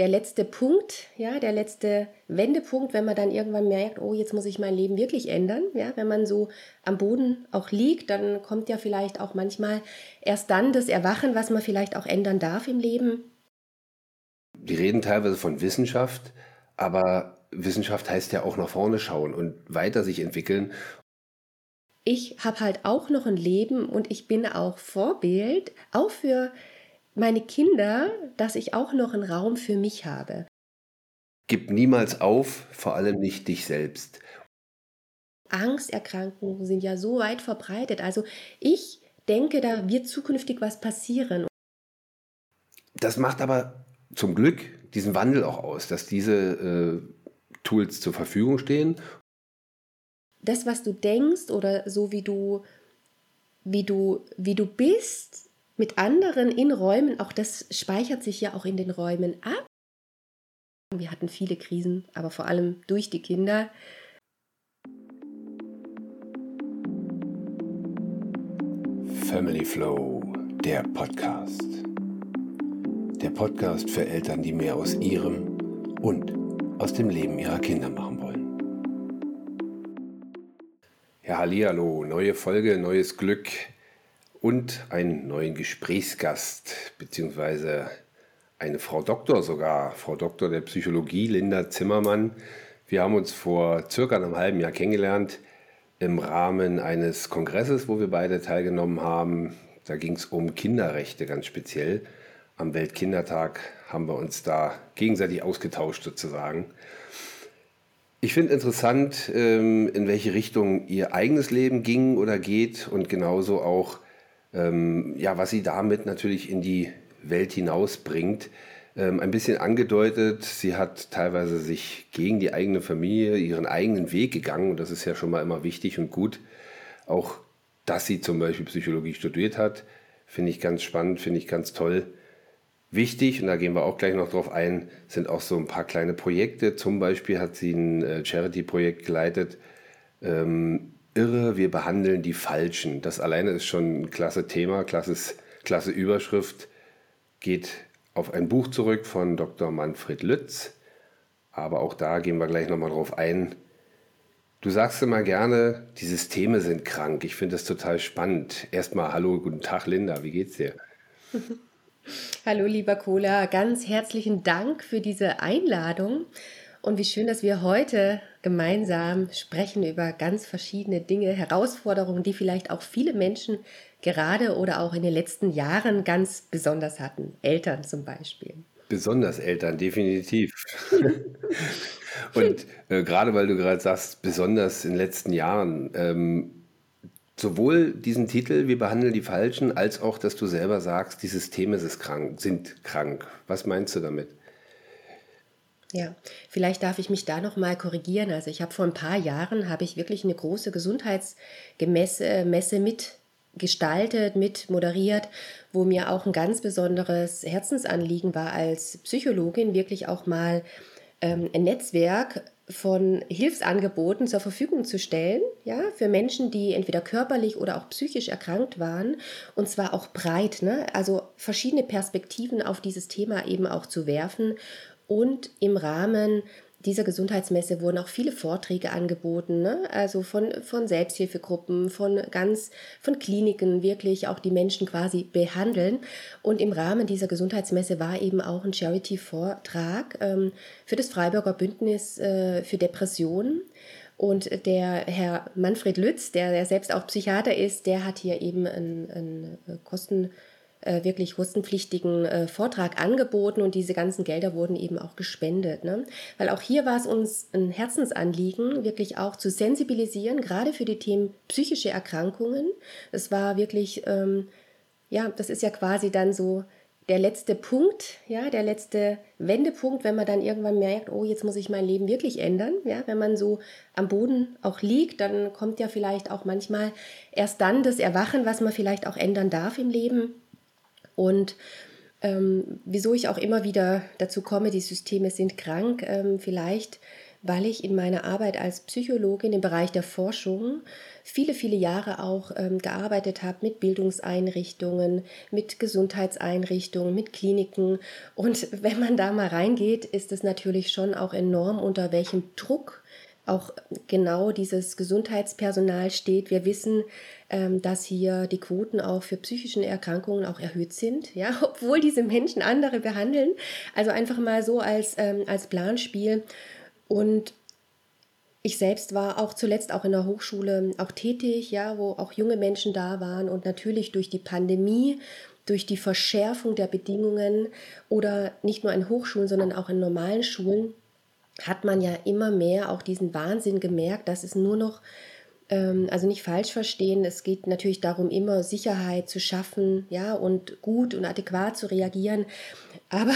der letzte Punkt, ja, der letzte Wendepunkt, wenn man dann irgendwann merkt, oh, jetzt muss ich mein Leben wirklich ändern. Ja, wenn man so am Boden auch liegt, dann kommt ja vielleicht auch manchmal erst dann das Erwachen, was man vielleicht auch ändern darf im Leben. Die reden teilweise von Wissenschaft, aber Wissenschaft heißt ja auch nach vorne schauen und weiter sich entwickeln ich habe halt auch noch ein Leben und ich bin auch Vorbild, auch für meine Kinder, dass ich auch noch einen Raum für mich habe. Gib niemals auf, vor allem nicht dich selbst. Angsterkrankungen sind ja so weit verbreitet. Also ich denke, da wird zukünftig was passieren. Das macht aber zum Glück diesen Wandel auch aus, dass diese äh, Tools zur Verfügung stehen das, was du denkst oder so wie du, wie du, wie du bist mit anderen in Räumen, auch das speichert sich ja auch in den Räumen ab. Wir hatten viele Krisen, aber vor allem durch die Kinder. Family Flow, der Podcast. Der Podcast für Eltern, die mehr aus ihrem und aus dem Leben ihrer Kinder machen wollen. Ja, Hallihallo, neue Folge, neues Glück und einen neuen Gesprächsgast, beziehungsweise eine Frau Doktor sogar, Frau Doktor der Psychologie, Linda Zimmermann. Wir haben uns vor circa einem halben Jahr kennengelernt im Rahmen eines Kongresses, wo wir beide teilgenommen haben. Da ging es um Kinderrechte ganz speziell. Am Weltkindertag haben wir uns da gegenseitig ausgetauscht sozusagen. Ich finde interessant, ähm, in welche Richtung ihr eigenes Leben ging oder geht und genauso auch, ähm, ja, was sie damit natürlich in die Welt hinausbringt. Ähm, ein bisschen angedeutet, sie hat teilweise sich gegen die eigene Familie, ihren eigenen Weg gegangen und das ist ja schon mal immer wichtig und gut. Auch, dass sie zum Beispiel Psychologie studiert hat, finde ich ganz spannend, finde ich ganz toll. Wichtig, und da gehen wir auch gleich noch drauf ein, sind auch so ein paar kleine Projekte. Zum Beispiel hat sie ein äh, Charity-Projekt geleitet. Ähm, Irre, wir behandeln die Falschen. Das alleine ist schon ein klasse Thema, klasses, klasse Überschrift. Geht auf ein Buch zurück von Dr. Manfred Lütz. Aber auch da gehen wir gleich nochmal drauf ein. Du sagst immer gerne, die Systeme sind krank. Ich finde das total spannend. Erstmal hallo, guten Tag, Linda. Wie geht's dir? Hallo, lieber Cola, ganz herzlichen Dank für diese Einladung und wie schön, dass wir heute gemeinsam sprechen über ganz verschiedene Dinge, Herausforderungen, die vielleicht auch viele Menschen gerade oder auch in den letzten Jahren ganz besonders hatten. Eltern zum Beispiel. Besonders Eltern, definitiv. und äh, gerade weil du gerade sagst, besonders in den letzten Jahren, ähm, sowohl diesen Titel, wir behandeln die Falschen, als auch, dass du selber sagst, die Systeme sind krank. Was meinst du damit? Ja, vielleicht darf ich mich da noch mal korrigieren. Also ich habe vor ein paar Jahren habe ich wirklich eine große Gesundheitsmesse Messe mitgestaltet, mit moderiert, wo mir auch ein ganz besonderes Herzensanliegen war als Psychologin wirklich auch mal ähm, ein Netzwerk von Hilfsangeboten zur Verfügung zu stellen, ja, für Menschen, die entweder körperlich oder auch psychisch erkrankt waren, und zwar auch breit, ne? also verschiedene Perspektiven auf dieses Thema eben auch zu werfen und im Rahmen dieser Gesundheitsmesse wurden auch viele Vorträge angeboten, ne? also von, von Selbsthilfegruppen, von ganz, von Kliniken wirklich auch die Menschen quasi behandeln. Und im Rahmen dieser Gesundheitsmesse war eben auch ein Charity-Vortrag ähm, für das Freiburger Bündnis äh, für Depressionen. Und der Herr Manfred Lütz, der, der selbst auch Psychiater ist, der hat hier eben ein, ein Kosten äh, wirklich kostenpflichtigen äh, Vortrag angeboten und diese ganzen Gelder wurden eben auch gespendet. Ne? Weil auch hier war es uns ein Herzensanliegen, wirklich auch zu sensibilisieren, gerade für die Themen psychische Erkrankungen. Es war wirklich, ähm, ja, das ist ja quasi dann so der letzte Punkt, ja, der letzte Wendepunkt, wenn man dann irgendwann merkt, oh, jetzt muss ich mein Leben wirklich ändern, ja, wenn man so am Boden auch liegt, dann kommt ja vielleicht auch manchmal erst dann das Erwachen, was man vielleicht auch ändern darf im Leben. Und ähm, wieso ich auch immer wieder dazu komme, die Systeme sind krank, ähm, vielleicht weil ich in meiner Arbeit als Psychologin im Bereich der Forschung viele, viele Jahre auch ähm, gearbeitet habe mit Bildungseinrichtungen, mit Gesundheitseinrichtungen, mit Kliniken. Und wenn man da mal reingeht, ist es natürlich schon auch enorm, unter welchem Druck auch genau dieses Gesundheitspersonal steht. Wir wissen, ähm, dass hier die Quoten auch für psychische Erkrankungen auch erhöht sind, ja, obwohl diese Menschen andere behandeln. Also einfach mal so als, ähm, als Planspiel. Und ich selbst war auch zuletzt auch in der Hochschule auch tätig, ja, wo auch junge Menschen da waren und natürlich durch die Pandemie, durch die Verschärfung der Bedingungen oder nicht nur in Hochschulen, sondern auch in normalen Schulen hat man ja immer mehr auch diesen Wahnsinn gemerkt, dass es nur noch, ähm, also nicht falsch verstehen, es geht natürlich darum, immer Sicherheit zu schaffen, ja, und gut und adäquat zu reagieren. Aber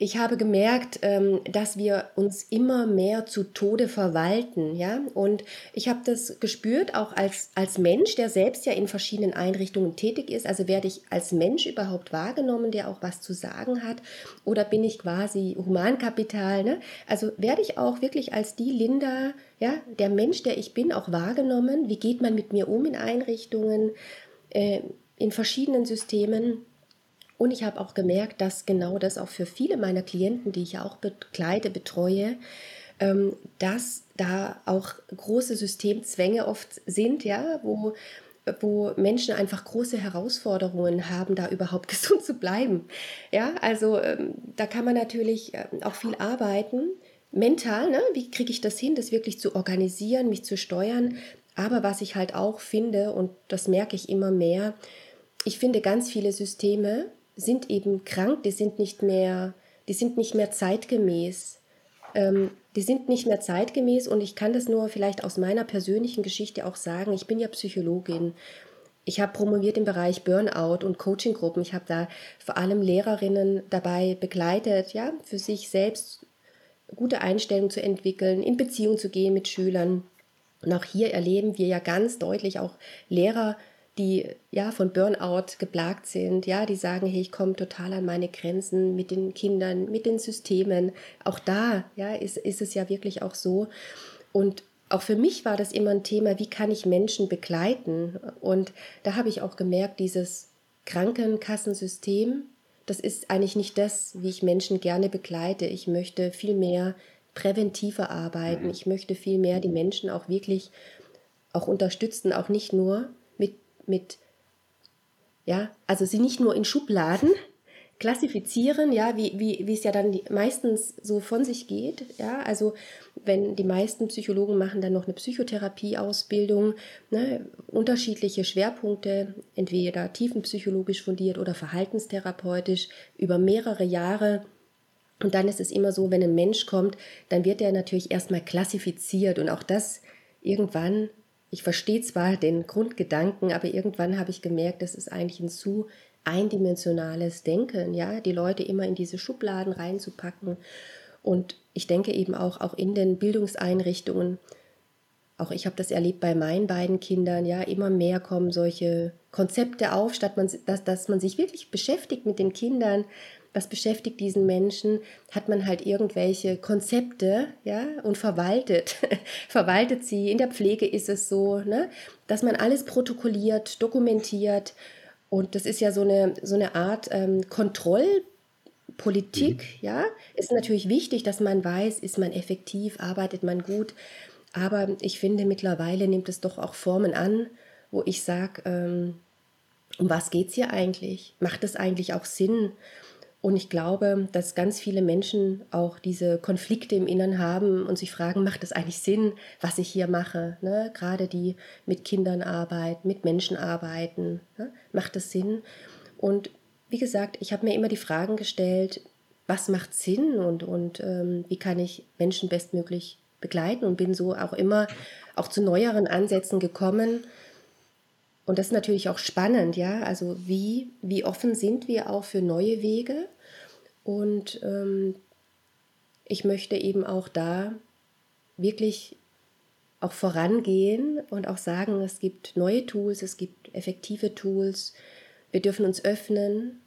ich habe gemerkt, ähm, dass wir uns immer mehr zu Tode verwalten, ja. Und ich habe das gespürt, auch als, als Mensch, der selbst ja in verschiedenen Einrichtungen tätig ist. Also werde ich als Mensch überhaupt wahrgenommen, der auch was zu sagen hat? Oder bin ich quasi Humankapital, ne? Also werde ich auch wirklich als die Linda, ja, der Mensch, der ich bin, auch wahrgenommen? Wie geht man mit mir um in Einrichtungen, äh, in verschiedenen Systemen? Und ich habe auch gemerkt, dass genau das auch für viele meiner Klienten, die ich ja auch begleite, betreue, ähm, dass da auch große Systemzwänge oft sind, ja, wo, wo Menschen einfach große Herausforderungen haben, da überhaupt gesund zu bleiben. Ja, also ähm, da kann man natürlich ähm, auch viel arbeiten. Mental, ne? wie kriege ich das hin, das wirklich zu organisieren, mich zu steuern. Aber was ich halt auch finde, und das merke ich immer mehr, ich finde ganz viele Systeme, sind eben krank, die sind nicht mehr, die sind nicht mehr zeitgemäß. Ähm, die sind nicht mehr zeitgemäß und ich kann das nur vielleicht aus meiner persönlichen Geschichte auch sagen. Ich bin ja Psychologin. Ich habe promoviert im Bereich Burnout und Coachinggruppen. Ich habe da vor allem Lehrerinnen dabei begleitet, ja, für sich selbst gute Einstellungen zu entwickeln, in Beziehung zu gehen mit Schülern. Und auch hier erleben wir ja ganz deutlich auch Lehrer, die ja von Burnout geplagt sind, ja, die sagen, hey, ich komme total an meine Grenzen mit den Kindern, mit den Systemen. Auch da, ja, ist, ist es ja wirklich auch so. Und auch für mich war das immer ein Thema, wie kann ich Menschen begleiten? Und da habe ich auch gemerkt, dieses Krankenkassensystem, das ist eigentlich nicht das, wie ich Menschen gerne begleite. Ich möchte viel mehr präventiver arbeiten. Mhm. Ich möchte viel mehr die Menschen auch wirklich auch unterstützen, auch nicht nur mit, ja, also sie nicht nur in Schubladen klassifizieren, ja, wie, wie, wie es ja dann meistens so von sich geht, ja, also wenn die meisten Psychologen machen dann noch eine Psychotherapieausbildung, ne, unterschiedliche Schwerpunkte, entweder tiefenpsychologisch fundiert oder verhaltenstherapeutisch über mehrere Jahre. Und dann ist es immer so, wenn ein Mensch kommt, dann wird er natürlich erstmal klassifiziert und auch das irgendwann ich verstehe zwar den Grundgedanken, aber irgendwann habe ich gemerkt, das ist eigentlich ein zu eindimensionales Denken, ja, die Leute immer in diese Schubladen reinzupacken. Und ich denke eben auch, auch in den Bildungseinrichtungen, auch ich habe das erlebt bei meinen beiden Kindern, ja, immer mehr kommen solche Konzepte auf, statt man, dass, dass man sich wirklich beschäftigt mit den Kindern was beschäftigt diesen Menschen, hat man halt irgendwelche Konzepte, ja, und verwaltet, verwaltet sie. In der Pflege ist es so, ne, dass man alles protokolliert, dokumentiert und das ist ja so eine, so eine Art ähm, Kontrollpolitik, mhm. ja. Ist natürlich wichtig, dass man weiß, ist man effektiv, arbeitet man gut, aber ich finde, mittlerweile nimmt es doch auch Formen an, wo ich sage, ähm, um was geht es hier eigentlich? Macht es eigentlich auch Sinn? Und ich glaube, dass ganz viele Menschen auch diese Konflikte im Innern haben und sich fragen, macht es eigentlich Sinn, was ich hier mache? Ne? Gerade die mit Kindern arbeiten, mit Menschen arbeiten, ne? macht es Sinn? Und wie gesagt, ich habe mir immer die Fragen gestellt, was macht Sinn und, und ähm, wie kann ich Menschen bestmöglich begleiten und bin so auch immer auch zu neueren Ansätzen gekommen, und das ist natürlich auch spannend, ja. Also wie, wie offen sind wir auch für neue Wege? Und ähm, ich möchte eben auch da wirklich auch vorangehen und auch sagen, es gibt neue Tools, es gibt effektive Tools. Wir dürfen uns öffnen.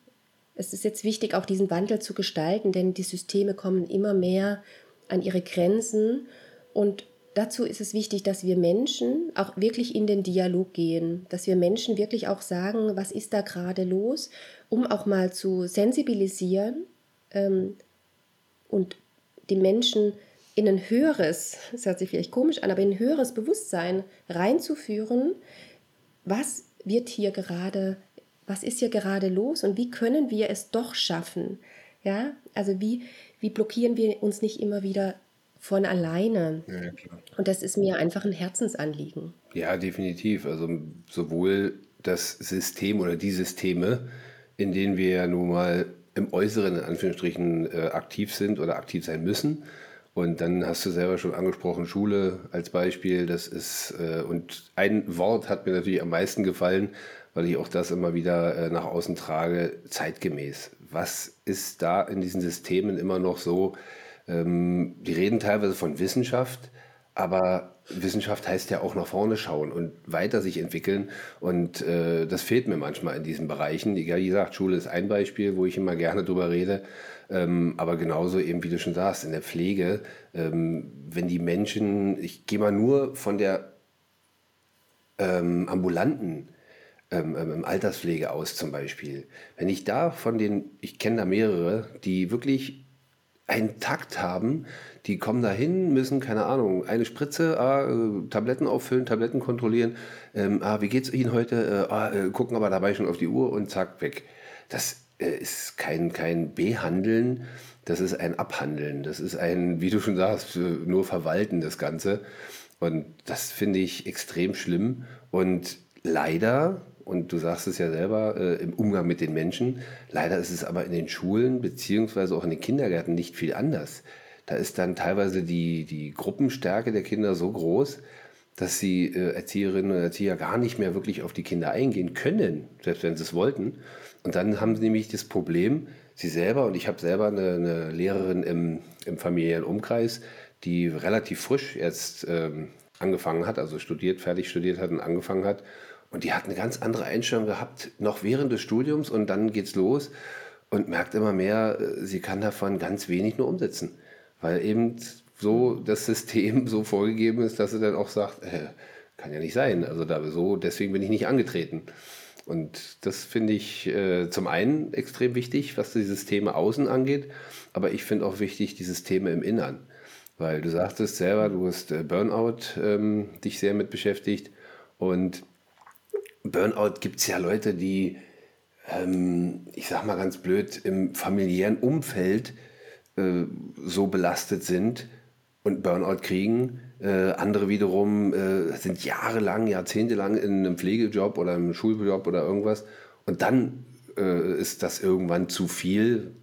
Es ist jetzt wichtig, auch diesen Wandel zu gestalten, denn die Systeme kommen immer mehr an ihre Grenzen. Und dazu ist es wichtig, dass wir Menschen auch wirklich in den Dialog gehen, dass wir Menschen wirklich auch sagen, was ist da gerade los, um auch mal zu sensibilisieren ähm, und die Menschen in ein höheres, das hört sich vielleicht komisch an, aber in ein höheres Bewusstsein reinzuführen, was wird hier gerade, was ist hier gerade los und wie können wir es doch schaffen? Ja, also wie, wie blockieren wir uns nicht immer wieder von alleine? Ja, und das ist mir einfach ein Herzensanliegen. Ja, definitiv. Also sowohl das System oder die Systeme, in denen wir ja nun mal im Äußeren in Anführungsstrichen äh, aktiv sind oder aktiv sein müssen, und dann hast du selber schon angesprochen, Schule als Beispiel. Das ist, äh, und ein Wort hat mir natürlich am meisten gefallen, weil ich auch das immer wieder äh, nach außen trage, zeitgemäß. Was ist da in diesen Systemen immer noch so? Ähm, die reden teilweise von Wissenschaft, aber Wissenschaft heißt ja auch nach vorne schauen und weiter sich entwickeln. Und äh, das fehlt mir manchmal in diesen Bereichen. Wie gesagt, Schule ist ein Beispiel, wo ich immer gerne drüber rede. Ähm, aber genauso eben, wie du schon sagst, in der Pflege, ähm, wenn die Menschen, ich gehe mal nur von der ähm, ambulanten ähm, ähm, Alterspflege aus zum Beispiel. Wenn ich da von den, ich kenne da mehrere, die wirklich einen Takt haben, die kommen da hin, müssen, keine Ahnung, eine Spritze, ah, äh, Tabletten auffüllen, Tabletten kontrollieren, ähm, ah, wie geht's Ihnen heute, äh, ah, äh, gucken aber dabei schon auf die Uhr und zack, weg. Das äh, ist kein, kein Behandeln, das ist ein Abhandeln. Das ist ein, wie du schon sagst, nur Verwalten das Ganze. Und das finde ich extrem schlimm. Und leider, und du sagst es ja selber, äh, im Umgang mit den Menschen, leider ist es aber in den Schulen beziehungsweise auch in den Kindergärten nicht viel anders. Da ist dann teilweise die, die Gruppenstärke der Kinder so groß, dass die äh, Erzieherinnen und Erzieher gar nicht mehr wirklich auf die Kinder eingehen können, selbst wenn sie es wollten. Und dann haben sie nämlich das Problem, sie selber, und ich habe selber eine, eine, Lehrerin im, im familiären Umkreis, die relativ frisch jetzt ähm, angefangen hat, also studiert, fertig studiert hat und angefangen hat. Und die hat eine ganz andere Einstellung gehabt, noch während des Studiums und dann geht's los und merkt immer mehr, äh, sie kann davon ganz wenig nur umsetzen, weil eben so das System so vorgegeben ist, dass sie dann auch sagt, äh, kann ja nicht sein, also da so, deswegen bin ich nicht angetreten. Und das finde ich äh, zum einen extrem wichtig, was die Systeme außen angeht, aber ich finde auch wichtig die Systeme im Innern. Weil du sagtest selber, du hast äh, Burnout ähm, dich sehr mit beschäftigt. Und Burnout gibt es ja Leute, die, ähm, ich sag mal ganz blöd, im familiären Umfeld äh, so belastet sind und Burnout kriegen, äh, andere wiederum äh, sind jahrelang, jahrzehntelang in einem Pflegejob oder einem Schuljob oder irgendwas. Und dann äh, ist das irgendwann zu viel.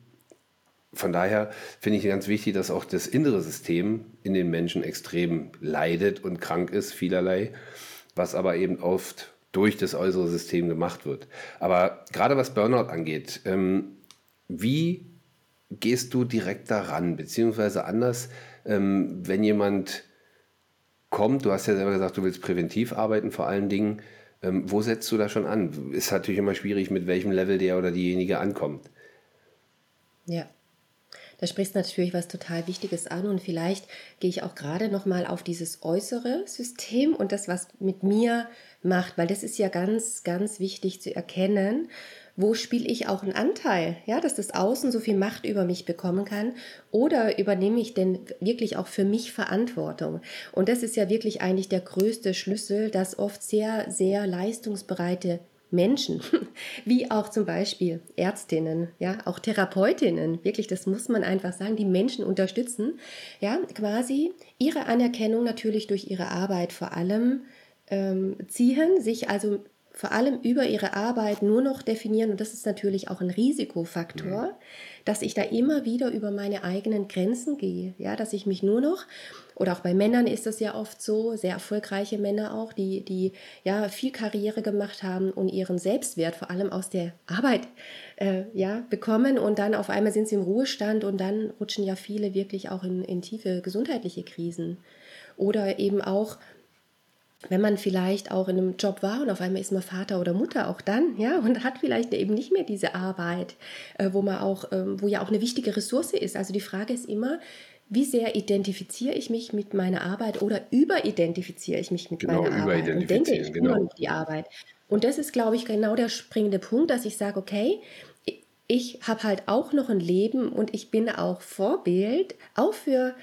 Von daher finde ich ganz wichtig, dass auch das innere System in den Menschen extrem leidet und krank ist, vielerlei, was aber eben oft durch das äußere System gemacht wird. Aber gerade was Burnout angeht, ähm, wie gehst du direkt daran? Beziehungsweise anders, ähm, wenn jemand kommt, du hast ja selber gesagt, du willst präventiv arbeiten vor allen Dingen. Ähm, wo setzt du da schon an? Ist natürlich immer schwierig, mit welchem Level der oder diejenige ankommt. Ja, da sprichst du natürlich was total Wichtiges an und vielleicht gehe ich auch gerade noch mal auf dieses äußere System und das, was mit mir macht, weil das ist ja ganz, ganz wichtig zu erkennen wo spiele ich auch einen Anteil, ja, dass das Außen so viel Macht über mich bekommen kann oder übernehme ich denn wirklich auch für mich Verantwortung? Und das ist ja wirklich eigentlich der größte Schlüssel, dass oft sehr, sehr leistungsbereite Menschen, wie auch zum Beispiel Ärztinnen, ja, auch Therapeutinnen, wirklich, das muss man einfach sagen, die Menschen unterstützen, ja, quasi ihre Anerkennung natürlich durch ihre Arbeit vor allem ähm, ziehen, sich also vor allem über ihre Arbeit nur noch definieren. Und das ist natürlich auch ein Risikofaktor, mhm. dass ich da immer wieder über meine eigenen Grenzen gehe. Ja, dass ich mich nur noch, oder auch bei Männern ist das ja oft so, sehr erfolgreiche Männer auch, die, die ja viel Karriere gemacht haben und ihren Selbstwert vor allem aus der Arbeit äh, ja, bekommen. Und dann auf einmal sind sie im Ruhestand und dann rutschen ja viele wirklich auch in, in tiefe gesundheitliche Krisen. Oder eben auch wenn man vielleicht auch in einem Job war und auf einmal ist man Vater oder Mutter auch dann, ja, und hat vielleicht eben nicht mehr diese Arbeit, äh, wo man auch, ähm, wo ja auch eine wichtige Ressource ist. Also die Frage ist immer, wie sehr identifiziere ich mich mit meiner Arbeit oder überidentifiziere ich mich mit Genau, meiner Arbeit und denke ich genau. noch die Arbeit. Und das ist, glaube ich, genau der springende Punkt, dass ich sage, okay, ich habe halt auch noch ein Leben und ich bin auch Vorbild, auch für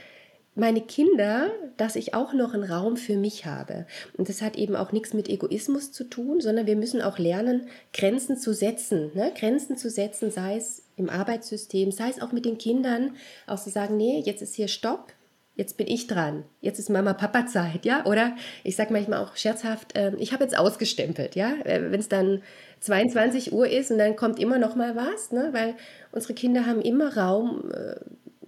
meine Kinder, dass ich auch noch einen Raum für mich habe. Und das hat eben auch nichts mit Egoismus zu tun, sondern wir müssen auch lernen, Grenzen zu setzen. Ne? Grenzen zu setzen, sei es im Arbeitssystem, sei es auch mit den Kindern, auch zu sagen, nee, jetzt ist hier Stopp, jetzt bin ich dran, jetzt ist Mama-Papa-Zeit, ja? Oder ich sage manchmal auch scherzhaft, äh, ich habe jetzt ausgestempelt, ja? Äh, Wenn es dann 22 Uhr ist und dann kommt immer noch mal was, ne? weil unsere Kinder haben immer Raum. äh,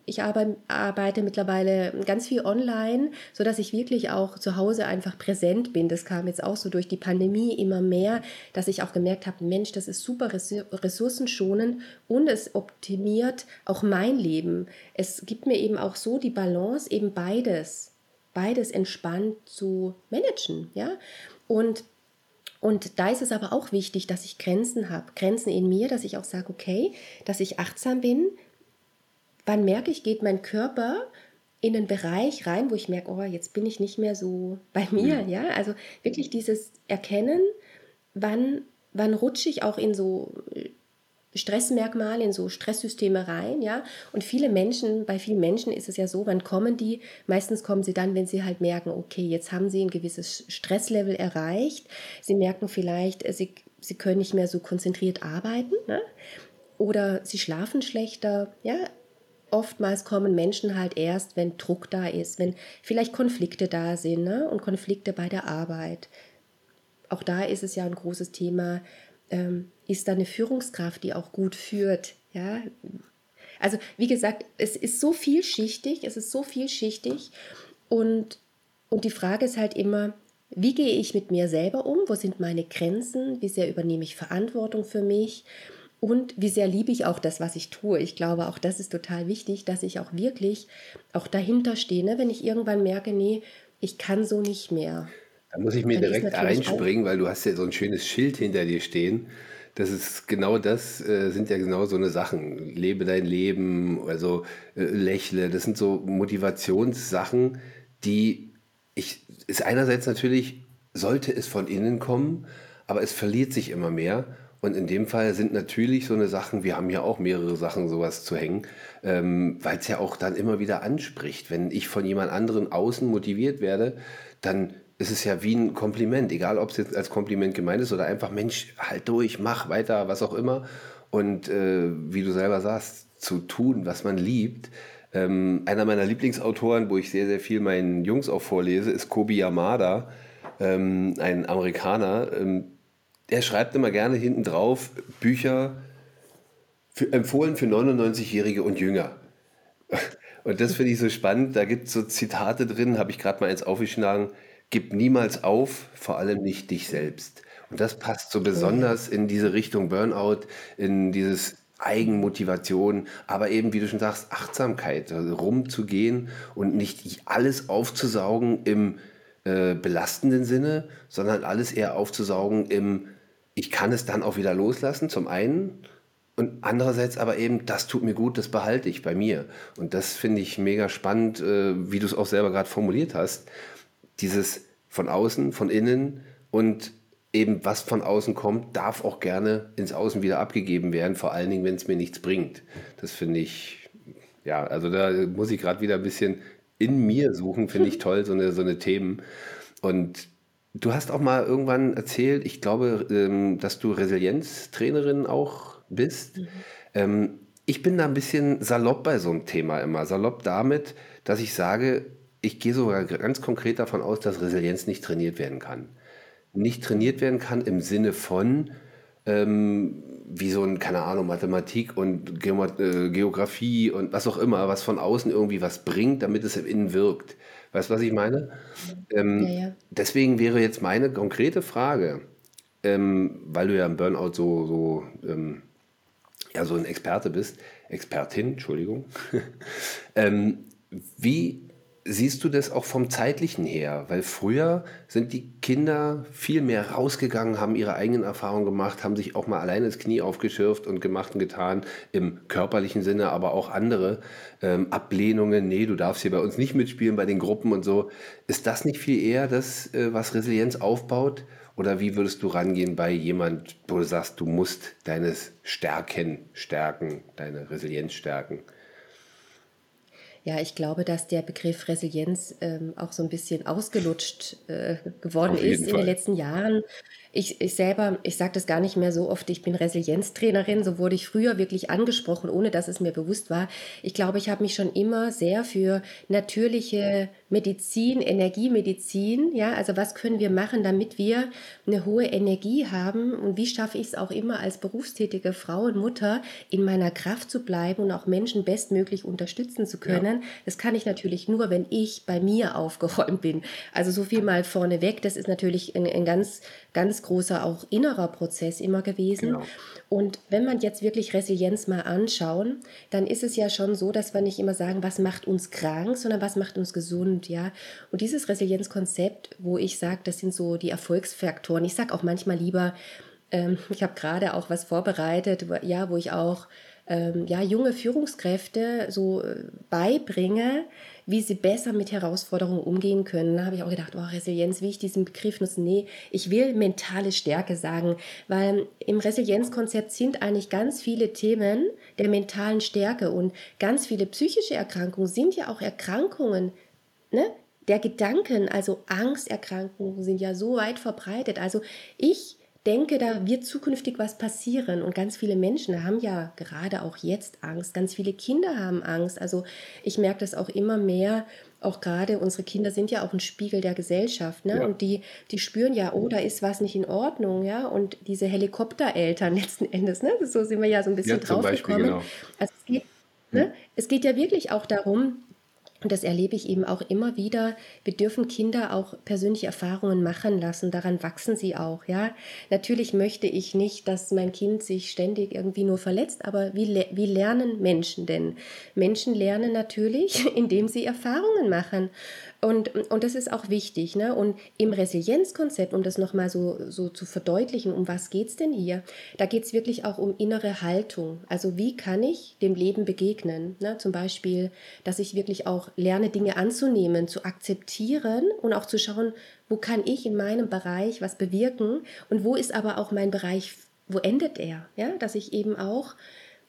Ich arbe- arbeite mittlerweile ganz viel online, sodass ich wirklich auch zu Hause einfach präsent bin. Das kam jetzt auch so durch die Pandemie immer mehr, dass ich auch gemerkt habe, Mensch, das ist super ressour- ressourcenschonend und es optimiert auch mein Leben. Es gibt mir eben auch so die Balance, eben beides, beides entspannt zu managen, ja. Und und da ist es aber auch wichtig, dass ich Grenzen habe, Grenzen in mir, dass ich auch sage, okay, dass ich achtsam bin. Wann merke ich, geht mein Körper in einen Bereich rein, wo ich merke, oh, jetzt bin ich nicht mehr so bei mir, Mhm. ja? Also wirklich dieses Erkennen, wann, wann rutsche ich auch in so Stressmerkmale, in so Stresssysteme rein, ja. Und viele Menschen, bei vielen Menschen ist es ja so, wann kommen die? Meistens kommen sie dann, wenn sie halt merken, okay, jetzt haben sie ein gewisses Stresslevel erreicht. Sie merken vielleicht, äh, sie, sie können nicht mehr so konzentriert arbeiten, ne? Oder sie schlafen schlechter, ja. Oftmals kommen Menschen halt erst, wenn Druck da ist, wenn vielleicht Konflikte da sind, ne? Und Konflikte bei der Arbeit auch da ist es ja ein großes Thema, ähm, ist da eine Führungskraft, die auch gut führt, ja. Also wie gesagt, es ist so vielschichtig, es ist so vielschichtig und, und die Frage ist halt immer, wie gehe ich mit mir selber um? Wo sind meine Grenzen? Wie sehr übernehme ich Verantwortung für mich? Und wie sehr liebe ich auch das, was ich tue? Ich glaube, auch das ist total wichtig, dass ich auch wirklich auch dahinter stehe, ne? wenn ich irgendwann merke, nee, ich kann so nicht mehr. Da muss ich mir Dann direkt einspringen, weil du hast ja so ein schönes Schild hinter dir stehen. Das ist genau das, äh, sind ja genau so eine Sachen. Lebe dein Leben, also äh, lächle. Das sind so Motivationssachen, die ich, ist einerseits natürlich, sollte es von innen kommen, aber es verliert sich immer mehr. Und in dem Fall sind natürlich so eine Sachen, wir haben ja auch mehrere Sachen sowas zu hängen, ähm, weil es ja auch dann immer wieder anspricht. Wenn ich von jemand anderem außen motiviert werde, dann ist es ja wie ein Kompliment, egal ob es jetzt als Kompliment gemeint ist oder einfach, Mensch, halt durch, mach weiter, was auch immer. Und äh, wie du selber sagst, zu tun, was man liebt. Ähm, einer meiner Lieblingsautoren, wo ich sehr, sehr viel meinen Jungs auch vorlese, ist Kobi Yamada, ähm, ein Amerikaner. Ähm, der schreibt immer gerne hinten drauf Bücher für, empfohlen für 99-Jährige und jünger. Und das finde ich so spannend. Da gibt es so Zitate drin, habe ich gerade mal eins aufgeschlagen. Gib niemals auf, vor allem nicht dich selbst. Und das passt so besonders in diese Richtung Burnout, in dieses Eigenmotivation, aber eben, wie du schon sagst, Achtsamkeit, also rumzugehen und nicht alles aufzusaugen im äh, belastenden Sinne, sondern alles eher aufzusaugen im, ich kann es dann auch wieder loslassen, zum einen. Und andererseits aber eben, das tut mir gut, das behalte ich bei mir. Und das finde ich mega spannend, äh, wie du es auch selber gerade formuliert hast. Dieses von außen, von innen und eben was von außen kommt, darf auch gerne ins Außen wieder abgegeben werden, vor allen Dingen, wenn es mir nichts bringt. Das finde ich, ja, also da muss ich gerade wieder ein bisschen in mir suchen, finde ich toll, so eine, so eine Themen. Und du hast auch mal irgendwann erzählt, ich glaube, ähm, dass du Resilienztrainerin auch bist. Ähm, ich bin da ein bisschen salopp bei so einem Thema immer. Salopp damit, dass ich sage, ich gehe sogar ganz konkret davon aus, dass Resilienz nicht trainiert werden kann. Nicht trainiert werden kann im Sinne von, ähm, wie so ein, keine Ahnung, Mathematik und äh, Geografie und was auch immer, was von außen irgendwie was bringt, damit es im Innen wirkt. Weißt du, was ich meine? Ähm, Ja, ja. deswegen wäre jetzt meine konkrete Frage, ähm, weil du ja im Burnout so, so, ähm, ja, so ein Experte bist, Expertin, Entschuldigung. ähm, wie siehst du das auch vom zeitlichen her? Weil früher sind die Kinder viel mehr rausgegangen, haben ihre eigenen Erfahrungen gemacht, haben sich auch mal alleine das Knie aufgeschürft und gemacht und getan, im körperlichen Sinne, aber auch andere ähm, Ablehnungen. Nee, du darfst hier bei uns nicht mitspielen bei den Gruppen und so. Ist das nicht viel eher das, äh, was Resilienz aufbaut? Oder wie würdest du rangehen bei jemand, wo du sagst, du musst deine Stärken stärken, deine Resilienz stärken? Ja, ich glaube, dass der Begriff Resilienz ähm, auch so ein bisschen ausgelutscht äh, geworden ist in den letzten Jahren. Ich, ich selber, ich sage das gar nicht mehr so oft, ich bin Resilienztrainerin, so wurde ich früher wirklich angesprochen, ohne dass es mir bewusst war. Ich glaube, ich habe mich schon immer sehr für natürliche Medizin, Energiemedizin, ja, also was können wir machen, damit wir eine hohe Energie haben und wie schaffe ich es auch immer als berufstätige Frau und Mutter in meiner Kraft zu bleiben und auch Menschen bestmöglich unterstützen zu können. Ja. Das kann ich natürlich nur, wenn ich bei mir aufgeräumt bin. Also so viel mal vorneweg, das ist natürlich ein, ein ganz, ganz großer auch innerer Prozess immer gewesen. Genau. Und wenn man jetzt wirklich Resilienz mal anschauen, dann ist es ja schon so, dass wir nicht immer sagen, was macht uns krank, sondern was macht uns gesund, ja. Und dieses Resilienzkonzept, wo ich sage, das sind so die Erfolgsfaktoren. Ich sage auch manchmal lieber, ähm, ich habe gerade auch was vorbereitet, ja, wo ich auch ähm, ja, junge Führungskräfte so äh, beibringe, wie sie besser mit Herausforderungen umgehen können. Da habe ich auch gedacht, oh, Resilienz, wie ich diesen Begriff nutze. Nee, ich will mentale Stärke sagen, weil im Resilienzkonzept sind eigentlich ganz viele Themen der mentalen Stärke und ganz viele psychische Erkrankungen sind ja auch Erkrankungen, ne? Der Gedanken, also Angsterkrankungen sind ja so weit verbreitet. Also ich denke, da wird zukünftig was passieren. Und ganz viele Menschen haben ja gerade auch jetzt Angst. Ganz viele Kinder haben Angst. Also ich merke das auch immer mehr. Auch gerade unsere Kinder sind ja auch ein Spiegel der Gesellschaft. Ne? Ja. Und die, die spüren ja, oh, da ist was nicht in Ordnung. ja. Und diese Helikoptereltern letzten Endes, ne? so sind wir ja so ein bisschen ja, draufgekommen. Genau. Also es geht, ne? es geht ja wirklich auch darum, und das erlebe ich eben auch immer wieder. Wir dürfen Kinder auch persönliche Erfahrungen machen lassen. Daran wachsen sie auch, ja. Natürlich möchte ich nicht, dass mein Kind sich ständig irgendwie nur verletzt, aber wie, wie lernen Menschen denn? Menschen lernen natürlich, indem sie Erfahrungen machen. Und, und das ist auch wichtig. Ne? Und im Resilienzkonzept, um das nochmal so, so zu verdeutlichen, um was geht es denn hier? Da geht es wirklich auch um innere Haltung. Also wie kann ich dem Leben begegnen? Ne? Zum Beispiel, dass ich wirklich auch lerne, Dinge anzunehmen, zu akzeptieren und auch zu schauen, wo kann ich in meinem Bereich was bewirken und wo ist aber auch mein Bereich, wo endet er? Ja? Dass ich eben auch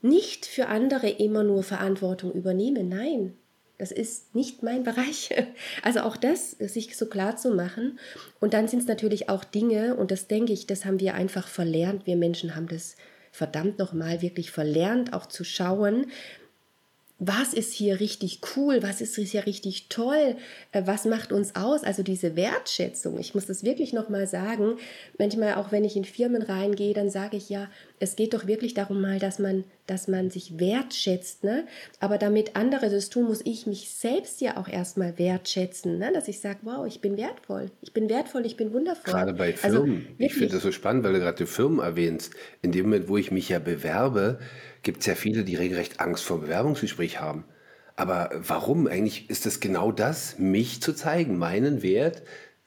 nicht für andere immer nur Verantwortung übernehme. Nein, das ist nicht mein Bereich. Also auch das, sich so klar zu machen. Und dann sind es natürlich auch Dinge, und das denke ich, das haben wir einfach verlernt. Wir Menschen haben das verdammt nochmal wirklich verlernt, auch zu schauen, was ist hier richtig cool, was ist hier richtig toll, äh, was macht uns aus, also diese Wertschätzung. Ich muss das wirklich nochmal sagen, manchmal auch wenn ich in Firmen reingehe, dann sage ich ja, es geht doch wirklich darum mal, dass man, dass man sich wertschätzt, ne? aber damit andere das tun, muss ich mich selbst ja auch erstmal wertschätzen, ne? dass ich sage, wow, ich bin wertvoll, ich bin wertvoll, ich bin wundervoll. Gerade bei also Firmen, also, ich finde das so spannend, weil du gerade die Firmen erwähnst, in dem Moment, wo ich mich ja bewerbe, gibt es ja viele, die regelrecht Angst vor Bewerbungsgespräch haben. Aber warum? Eigentlich ist es genau das, mich zu zeigen, meinen Wert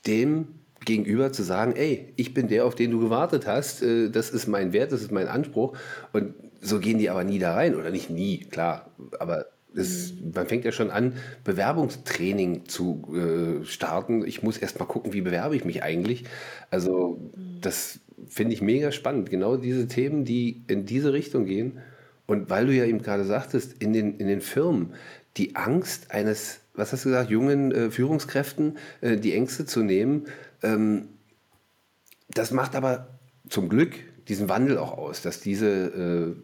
dem gegenüber zu sagen, ey, ich bin der, auf den du gewartet hast, äh, das ist mein Wert, das ist mein Anspruch. Und so gehen die aber nie da rein. Oder nicht nie, klar. Aber das, mhm. man fängt ja schon an, Bewerbungstraining zu äh, starten. Ich muss erst mal gucken, wie bewerbe ich mich eigentlich. Also mhm. das finde ich mega spannend. Genau diese Themen, die in diese Richtung gehen. Und weil du ja eben gerade sagtest, in den, in den Firmen, die Angst eines, was hast du gesagt, jungen äh, Führungskräften, äh, die Ängste zu nehmen, ähm, das macht aber zum Glück diesen Wandel auch aus, dass diese äh,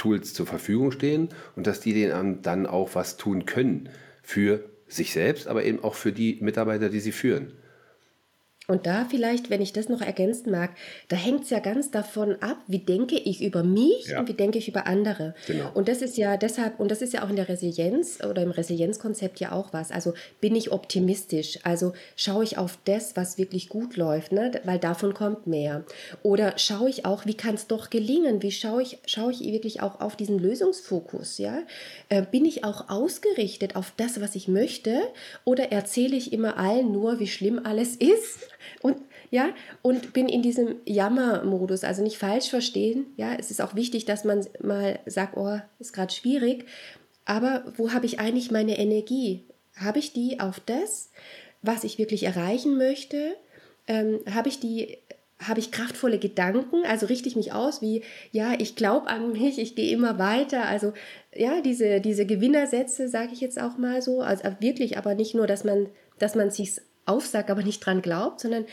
Tools zur Verfügung stehen und dass die denen dann auch was tun können für sich selbst, aber eben auch für die Mitarbeiter, die sie führen. Und da vielleicht, wenn ich das noch ergänzen mag, da hängt es ja ganz davon ab, wie denke ich über mich ja. und wie denke ich über andere. Genau. Und das ist ja deshalb, und das ist ja auch in der Resilienz oder im Resilienzkonzept ja auch was. Also bin ich optimistisch? Also schaue ich auf das, was wirklich gut läuft, ne? weil davon kommt mehr. Oder schaue ich auch, wie kann es doch gelingen? Wie schaue ich, schaue ich wirklich auch auf diesen Lösungsfokus? Ja? Äh, bin ich auch ausgerichtet auf das, was ich möchte? Oder erzähle ich immer allen nur, wie schlimm alles ist? Und ja, und bin in diesem Jammermodus, also nicht falsch verstehen. Ja, es ist auch wichtig, dass man mal sagt, oh, ist gerade schwierig. Aber wo habe ich eigentlich meine Energie? Habe ich die auf das, was ich wirklich erreichen möchte? Ähm, habe ich die habe ich kraftvolle Gedanken, also richte ich mich aus wie, ja, ich glaube an mich, ich gehe immer weiter. Also ja, diese, diese Gewinnersätze, sage ich jetzt auch mal so, also wirklich, aber nicht nur, dass man, dass man sich aufsagt, aber nicht dran glaubt, sondern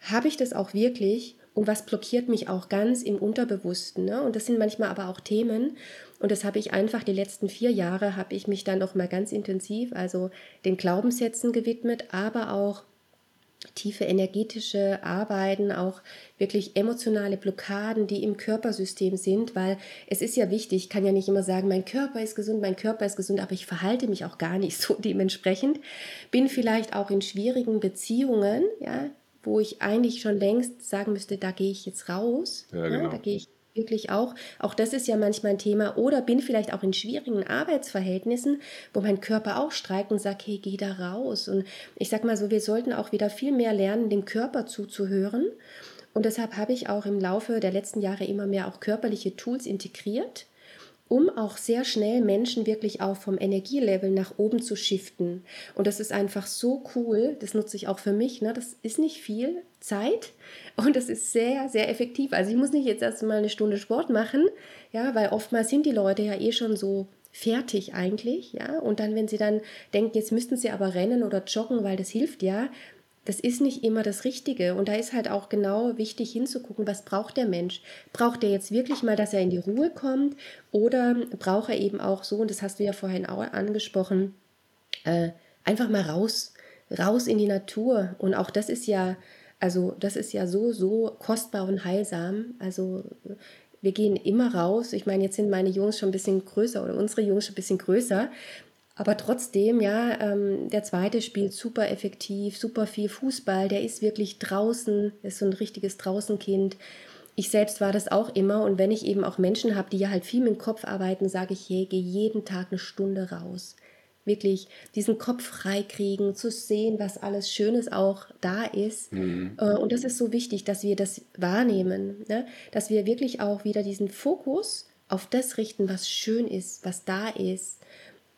habe ich das auch wirklich und was blockiert mich auch ganz im Unterbewussten. Ne? Und das sind manchmal aber auch Themen. Und das habe ich einfach die letzten vier Jahre, habe ich mich dann noch mal ganz intensiv, also den Glaubenssätzen gewidmet, aber auch tiefe energetische Arbeiten, auch wirklich emotionale Blockaden, die im Körpersystem sind, weil es ist ja wichtig, ich kann ja nicht immer sagen, mein Körper ist gesund, mein Körper ist gesund, aber ich verhalte mich auch gar nicht so dementsprechend, bin vielleicht auch in schwierigen Beziehungen, ja, wo ich eigentlich schon längst sagen müsste, da gehe ich jetzt raus, ja, genau. ja, da gehe ich wirklich auch. Auch das ist ja manchmal ein Thema. Oder bin vielleicht auch in schwierigen Arbeitsverhältnissen, wo mein Körper auch streikt und sagt, hey, geh da raus. Und ich sag mal so, wir sollten auch wieder viel mehr lernen, dem Körper zuzuhören. Und deshalb habe ich auch im Laufe der letzten Jahre immer mehr auch körperliche Tools integriert um auch sehr schnell Menschen wirklich auch vom Energielevel nach oben zu shiften. Und das ist einfach so cool, das nutze ich auch für mich. Ne? Das ist nicht viel Zeit und das ist sehr, sehr effektiv. Also ich muss nicht jetzt erst mal eine Stunde Sport machen, ja, weil oftmals sind die Leute ja eh schon so fertig eigentlich, ja, und dann, wenn sie dann denken, jetzt müssten sie aber rennen oder joggen, weil das hilft ja, das ist nicht immer das Richtige. Und da ist halt auch genau wichtig hinzugucken, was braucht der Mensch? Braucht er jetzt wirklich mal, dass er in die Ruhe kommt? Oder braucht er eben auch so, und das hast du ja vorhin auch angesprochen, äh, einfach mal raus, raus in die Natur. Und auch das ist ja, also das ist ja so, so kostbar und heilsam. Also wir gehen immer raus. Ich meine, jetzt sind meine Jungs schon ein bisschen größer oder unsere Jungs schon ein bisschen größer. Aber trotzdem, ja, ähm, der zweite spielt super effektiv, super viel Fußball, der ist wirklich draußen, ist so ein richtiges Draußenkind. Ich selbst war das auch immer und wenn ich eben auch Menschen habe, die ja halt viel mit dem Kopf arbeiten, sage ich, hey, geh jeden Tag eine Stunde raus. Wirklich diesen Kopf freikriegen, zu sehen, was alles Schönes auch da ist. Mhm. Äh, und das ist so wichtig, dass wir das wahrnehmen, ne? dass wir wirklich auch wieder diesen Fokus auf das richten, was schön ist, was da ist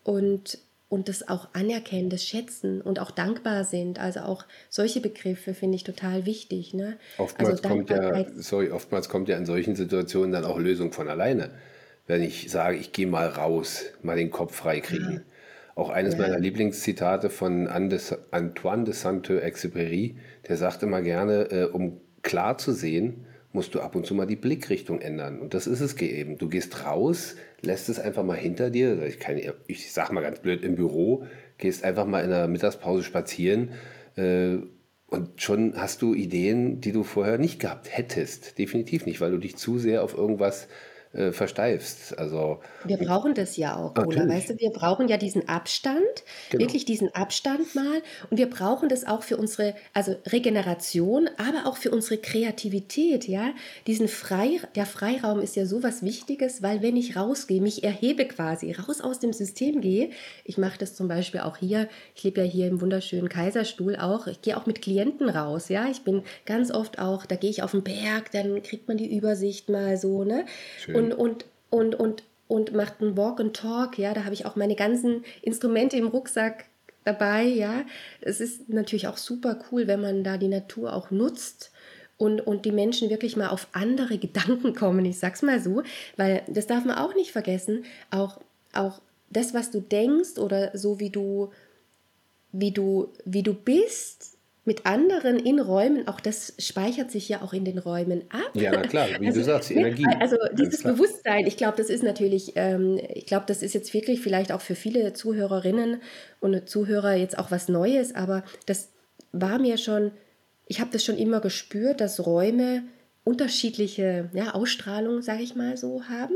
und, und das auch anerkennen, das schätzen und auch dankbar sind. Also auch solche Begriffe finde ich total wichtig. Ne? Oftmals, also kommt ja, sorry, oftmals kommt ja in solchen Situationen dann auch Lösung von alleine. Wenn ich sage, ich gehe mal raus, mal den Kopf freikriegen. Ja. Auch eines ja. meiner Lieblingszitate von Antoine de Saint-Exupéry, der sagt immer gerne, äh, um klar zu sehen, musst du ab und zu mal die Blickrichtung ändern. Und das ist es eben. Du gehst raus, lässt es einfach mal hinter dir. Ich, kann, ich sag mal ganz blöd, im Büro, gehst einfach mal in der Mittagspause spazieren äh, und schon hast du Ideen, die du vorher nicht gehabt hättest. Definitiv nicht, weil du dich zu sehr auf irgendwas äh, versteifst. Also, wir brauchen das ja auch, Ola. Weißt du, wir brauchen ja diesen Abstand, genau. wirklich diesen Abstand mal. Und wir brauchen das auch für unsere also Regeneration, aber auch für unsere Kreativität. Ja, diesen Frei, der Freiraum ist ja so was Wichtiges, weil wenn ich rausgehe, mich erhebe quasi, raus aus dem System gehe. Ich mache das zum Beispiel auch hier. Ich lebe ja hier im wunderschönen Kaiserstuhl auch. Ich gehe auch mit Klienten raus. Ja, ich bin ganz oft auch, da gehe ich auf den Berg, dann kriegt man die Übersicht mal so. Ne? Schön. Und und, und, und, und, und macht einen Walk and Talk. Ja, da habe ich auch meine ganzen Instrumente im Rucksack dabei. Ja, es ist natürlich auch super cool, wenn man da die Natur auch nutzt. Und, und die Menschen wirklich mal auf andere Gedanken kommen, ich sag's mal so, weil das darf man auch nicht vergessen, auch, auch das, was du denkst oder so wie du, wie du, wie du bist, mit anderen in Räumen, auch das speichert sich ja auch in den Räumen ab. Ja, na klar, wie also, du sagst, die Energie. Also dieses Bewusstsein, ich glaube, das ist natürlich, ähm, ich glaube, das ist jetzt wirklich vielleicht auch für viele Zuhörerinnen und Zuhörer jetzt auch was Neues, aber das war mir schon ich habe das schon immer gespürt, dass Räume unterschiedliche ja, Ausstrahlungen, sage ich mal so, haben.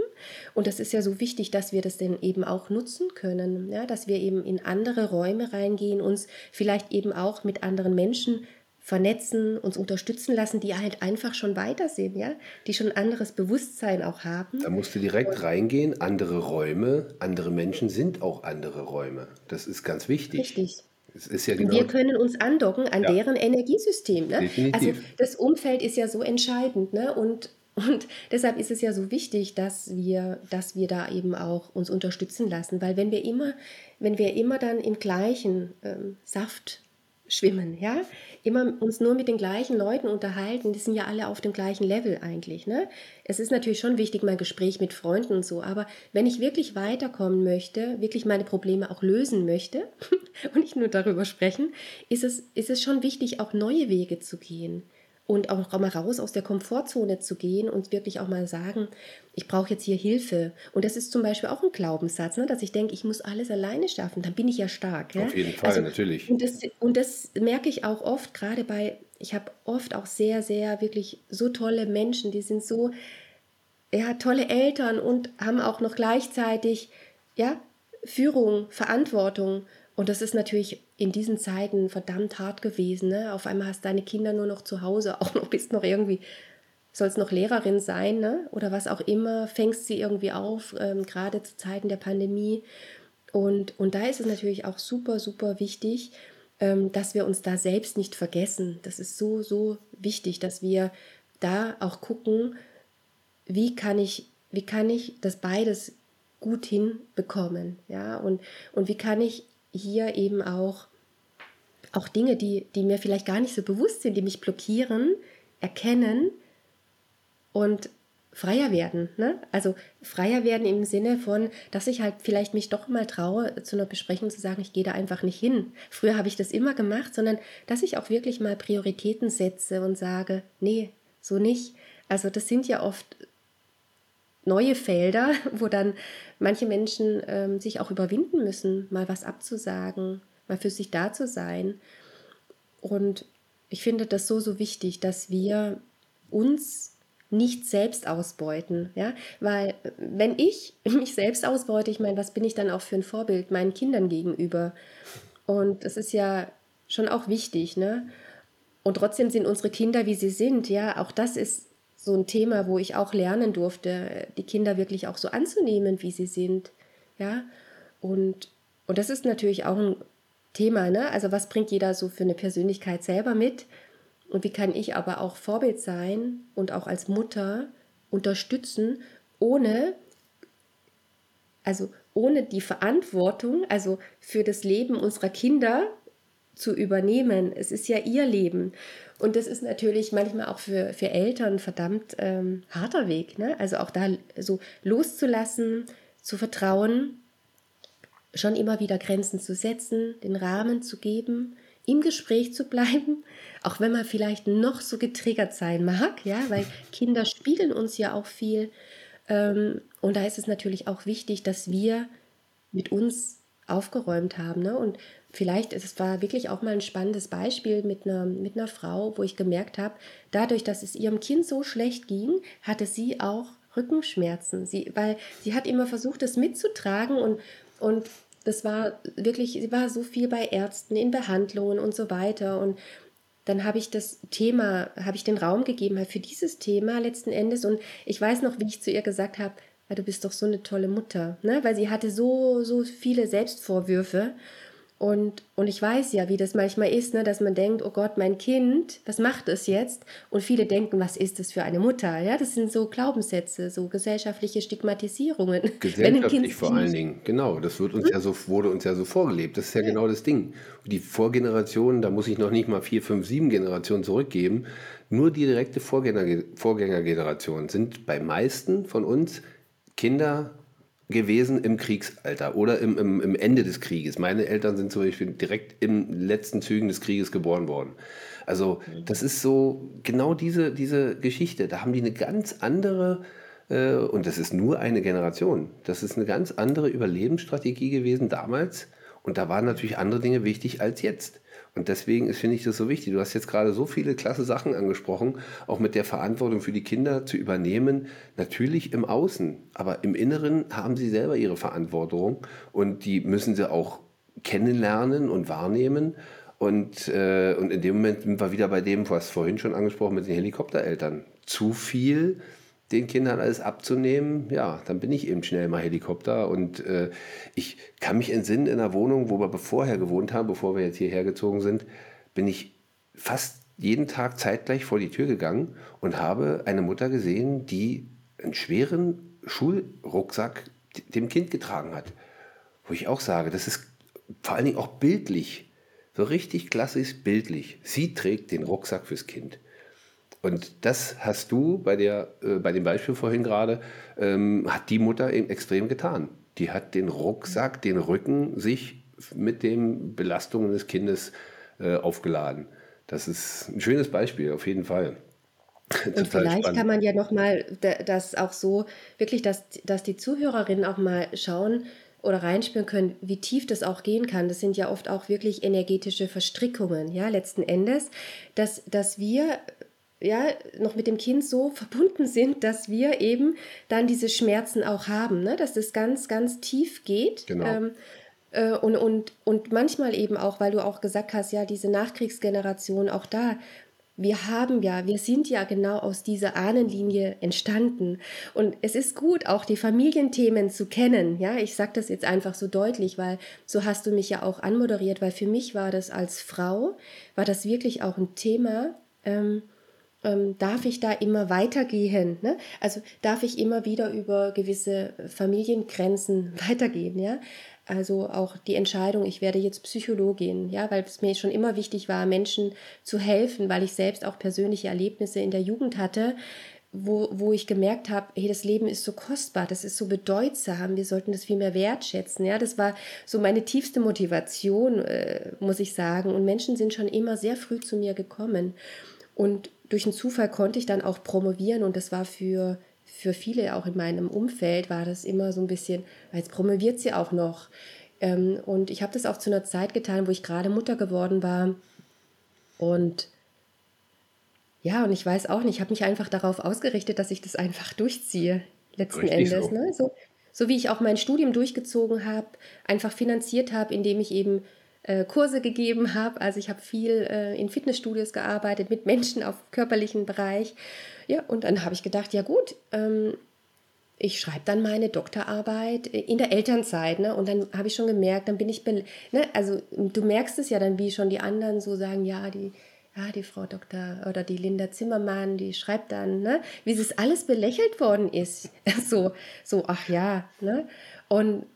Und das ist ja so wichtig, dass wir das denn eben auch nutzen können, ja, dass wir eben in andere Räume reingehen, uns vielleicht eben auch mit anderen Menschen vernetzen, uns unterstützen lassen, die halt einfach schon weiter sind, ja, die schon ein anderes Bewusstsein auch haben. Da musst du direkt Und reingehen, andere Räume, andere Menschen sind auch andere Räume. Das ist ganz wichtig. Richtig. Ja genau wir können uns andocken an ja. deren Energiesystem. Ne? Also das Umfeld ist ja so entscheidend. Ne? Und, und deshalb ist es ja so wichtig, dass wir, dass wir da eben auch uns unterstützen lassen. Weil wenn wir immer, wenn wir immer dann im gleichen ähm, Saft schwimmen, ja, immer uns nur mit den gleichen Leuten unterhalten, die sind ja alle auf dem gleichen Level eigentlich, ne? Es ist natürlich schon wichtig, mein Gespräch mit Freunden und so, aber wenn ich wirklich weiterkommen möchte, wirklich meine Probleme auch lösen möchte und nicht nur darüber sprechen, ist es, ist es schon wichtig, auch neue Wege zu gehen und auch mal raus aus der Komfortzone zu gehen und wirklich auch mal sagen, ich brauche jetzt hier Hilfe. Und das ist zum Beispiel auch ein Glaubenssatz, ne, dass ich denke, ich muss alles alleine schaffen, dann bin ich ja stark. Ja? Auf jeden Fall, also, natürlich. Und das, und das merke ich auch oft, gerade bei, ich habe oft auch sehr, sehr wirklich so tolle Menschen, die sind so, ja, tolle Eltern und haben auch noch gleichzeitig, ja, Führung, Verantwortung. Und das ist natürlich in diesen Zeiten verdammt hart gewesen. Ne? Auf einmal hast deine Kinder nur noch zu Hause, auch noch bist noch irgendwie, sollst noch Lehrerin sein ne? oder was auch immer, fängst sie irgendwie auf, ähm, gerade zu Zeiten der Pandemie. Und, und da ist es natürlich auch super, super wichtig, ähm, dass wir uns da selbst nicht vergessen. Das ist so, so wichtig, dass wir da auch gucken, wie kann ich, wie kann ich das beides gut hinbekommen, ja, und, und wie kann ich hier eben auch, auch Dinge, die, die mir vielleicht gar nicht so bewusst sind, die mich blockieren, erkennen und freier werden. Ne? Also freier werden im Sinne von, dass ich halt vielleicht mich doch mal traue, zu einer Besprechung zu sagen, ich gehe da einfach nicht hin. Früher habe ich das immer gemacht, sondern dass ich auch wirklich mal Prioritäten setze und sage, nee, so nicht. Also das sind ja oft neue Felder, wo dann manche Menschen ähm, sich auch überwinden müssen, mal was abzusagen, mal für sich da zu sein. Und ich finde das so, so wichtig, dass wir uns nicht selbst ausbeuten, ja, weil wenn ich mich selbst ausbeute, ich meine, was bin ich dann auch für ein Vorbild meinen Kindern gegenüber? Und das ist ja schon auch wichtig, ne? Und trotzdem sind unsere Kinder, wie sie sind, ja, auch das ist so ein Thema, wo ich auch lernen durfte, die Kinder wirklich auch so anzunehmen, wie sie sind. Ja, und, und das ist natürlich auch ein Thema, ne? Also, was bringt jeder so für eine Persönlichkeit selber mit? Und wie kann ich aber auch Vorbild sein und auch als Mutter unterstützen, ohne, also ohne die Verantwortung, also für das Leben unserer Kinder zu übernehmen. Es ist ja ihr Leben. Und das ist natürlich manchmal auch für, für Eltern verdammt ähm, harter Weg. Ne? Also auch da so loszulassen, zu vertrauen, schon immer wieder Grenzen zu setzen, den Rahmen zu geben, im Gespräch zu bleiben, auch wenn man vielleicht noch so getriggert sein mag, ja, weil Kinder spiegeln uns ja auch viel. Ähm, und da ist es natürlich auch wichtig, dass wir mit uns aufgeräumt haben. Ne? Und vielleicht, es war wirklich auch mal ein spannendes Beispiel mit einer, mit einer Frau, wo ich gemerkt habe, dadurch, dass es ihrem Kind so schlecht ging, hatte sie auch Rückenschmerzen. Sie, weil sie hat immer versucht, das mitzutragen und, und das war wirklich, sie war so viel bei Ärzten, in Behandlungen und so weiter. Und dann habe ich das Thema, habe ich den Raum gegeben halt für dieses Thema letzten Endes. Und ich weiß noch, wie ich zu ihr gesagt habe, du bist doch so eine tolle Mutter, ne? weil sie hatte so, so viele Selbstvorwürfe. Und, und ich weiß ja, wie das manchmal ist, ne, dass man denkt, oh Gott, mein Kind, was macht es jetzt? Und viele denken, was ist das für eine Mutter? Ja, das sind so Glaubenssätze, so gesellschaftliche Stigmatisierungen. Gesellschaftlich vor allen Dingen, genau. Das wird uns hm? ja so, wurde uns ja so vorgelebt. Das ist ja, ja. genau das Ding. Die Vorgenerationen, da muss ich noch nicht mal vier, fünf, sieben Generationen zurückgeben. Nur die direkte Vorgänger, Vorgängergeneration sind bei meisten von uns Kinder gewesen im Kriegsalter oder im, im, im, Ende des Krieges. Meine Eltern sind zum Beispiel direkt im letzten Zügen des Krieges geboren worden. Also das ist so genau diese, diese Geschichte. Da haben die eine ganz andere, äh, und das ist nur eine Generation, das ist eine ganz andere Überlebensstrategie gewesen damals Und da waren natürlich andere Dinge wichtig als jetzt. Und deswegen finde ich das so wichtig. Du hast jetzt gerade so viele klasse Sachen angesprochen, auch mit der Verantwortung für die Kinder zu übernehmen. Natürlich im Außen, aber im Inneren haben sie selber ihre Verantwortung und die müssen sie auch kennenlernen und wahrnehmen. Und, äh, und in dem Moment sind wir wieder bei dem, was vorhin schon angesprochen mit den Helikoptereltern. Zu viel den Kindern alles abzunehmen, ja, dann bin ich eben schnell mal Helikopter. Und äh, ich kann mich entsinnen, in einer Wohnung, wo wir vorher gewohnt haben, bevor wir jetzt hierher gezogen sind, bin ich fast jeden Tag zeitgleich vor die Tür gegangen und habe eine Mutter gesehen, die einen schweren Schulrucksack dem Kind getragen hat. Wo ich auch sage, das ist vor allen Dingen auch bildlich so richtig klassisch bildlich. Sie trägt den Rucksack fürs Kind. Und das hast du bei, der, äh, bei dem Beispiel vorhin gerade, ähm, hat die Mutter eben extrem getan. Die hat den Rucksack, den Rücken sich mit den Belastungen des Kindes äh, aufgeladen. Das ist ein schönes Beispiel, auf jeden Fall. Und vielleicht spannend. kann man ja nochmal das auch so, wirklich, dass, dass die Zuhörerinnen auch mal schauen, oder reinspüren können, wie tief das auch gehen kann. Das sind ja oft auch wirklich energetische Verstrickungen, ja, letzten Endes, dass, dass wir ja, noch mit dem Kind so verbunden sind, dass wir eben dann diese Schmerzen auch haben, ne? dass das ganz, ganz tief geht. Genau. Ähm, äh, und, und, und manchmal eben auch, weil du auch gesagt hast, ja, diese Nachkriegsgeneration, auch da wir haben ja, wir sind ja genau aus dieser Ahnenlinie entstanden. Und es ist gut, auch die Familienthemen zu kennen. Ja, ich sage das jetzt einfach so deutlich, weil so hast du mich ja auch anmoderiert, weil für mich war das als Frau, war das wirklich auch ein Thema. Ähm, ähm, darf ich da immer weitergehen? Ne? Also darf ich immer wieder über gewisse Familiengrenzen weitergehen? Ja? Also auch die Entscheidung, ich werde jetzt Psychologin, ja, weil es mir schon immer wichtig war, Menschen zu helfen, weil ich selbst auch persönliche Erlebnisse in der Jugend hatte, wo, wo ich gemerkt habe, hey, das Leben ist so kostbar, das ist so bedeutsam, wir sollten das viel mehr wertschätzen. Ja, das war so meine tiefste Motivation, äh, muss ich sagen. Und Menschen sind schon immer sehr früh zu mir gekommen. Und durch einen Zufall konnte ich dann auch promovieren und das war für für viele auch in meinem Umfeld war das immer so ein bisschen, jetzt promoviert sie auch noch. Ähm, und ich habe das auch zu einer Zeit getan, wo ich gerade Mutter geworden war. Und ja, und ich weiß auch nicht, ich habe mich einfach darauf ausgerichtet, dass ich das einfach durchziehe, letzten Richtig Endes. So. Ne? So, so wie ich auch mein Studium durchgezogen habe, einfach finanziert habe, indem ich eben Kurse gegeben habe. Also ich habe viel äh, in Fitnessstudios gearbeitet mit Menschen auf körperlichen Bereich. Ja, und dann habe ich gedacht, ja gut, ähm, ich schreibe dann meine Doktorarbeit in der Elternzeit, ne? Und dann habe ich schon gemerkt, dann bin ich, ne? also du merkst es ja dann, wie schon die anderen so sagen, ja, die, ja, die Frau Doktor oder die Linda Zimmermann, die schreibt dann, ne? Wie es alles belächelt worden ist, so, so, ach ja, ne? Und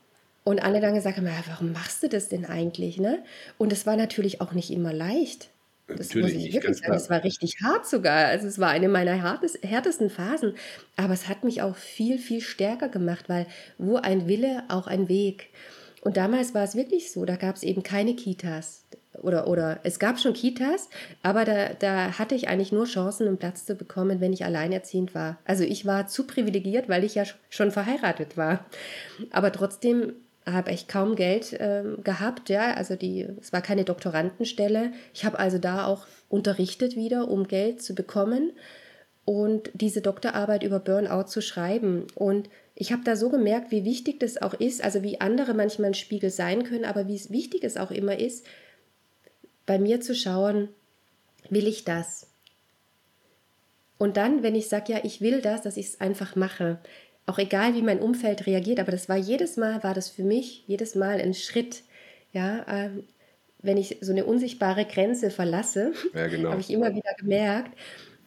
und alle dann gesagt haben, ja, warum machst du das denn eigentlich, ne? Und es war natürlich auch nicht immer leicht. Das Natürlich muss ich wirklich sagen. Es war richtig hart sogar. Also es war eine meiner härtesten Phasen. Aber es hat mich auch viel, viel stärker gemacht, weil wo ein Wille, auch ein Weg. Und damals war es wirklich so, da gab es eben keine Kitas. Oder, oder es gab schon Kitas, aber da, da hatte ich eigentlich nur Chancen, einen Platz zu bekommen, wenn ich alleinerziehend war. Also ich war zu privilegiert, weil ich ja schon verheiratet war. Aber trotzdem habe ich kaum Geld äh, gehabt, ja, also die, es war keine Doktorandenstelle. Ich habe also da auch unterrichtet wieder, um Geld zu bekommen und diese Doktorarbeit über Burnout zu schreiben. Und ich habe da so gemerkt, wie wichtig das auch ist, also wie andere manchmal ein Spiegel sein können, aber wie wichtig es auch immer ist, bei mir zu schauen, will ich das? Und dann, wenn ich sage, ja, ich will das, dass ich es einfach mache auch egal, wie mein Umfeld reagiert, aber das war jedes Mal, war das für mich jedes Mal ein Schritt, ja, ähm, wenn ich so eine unsichtbare Grenze verlasse, ja, genau. habe ich immer wieder gemerkt,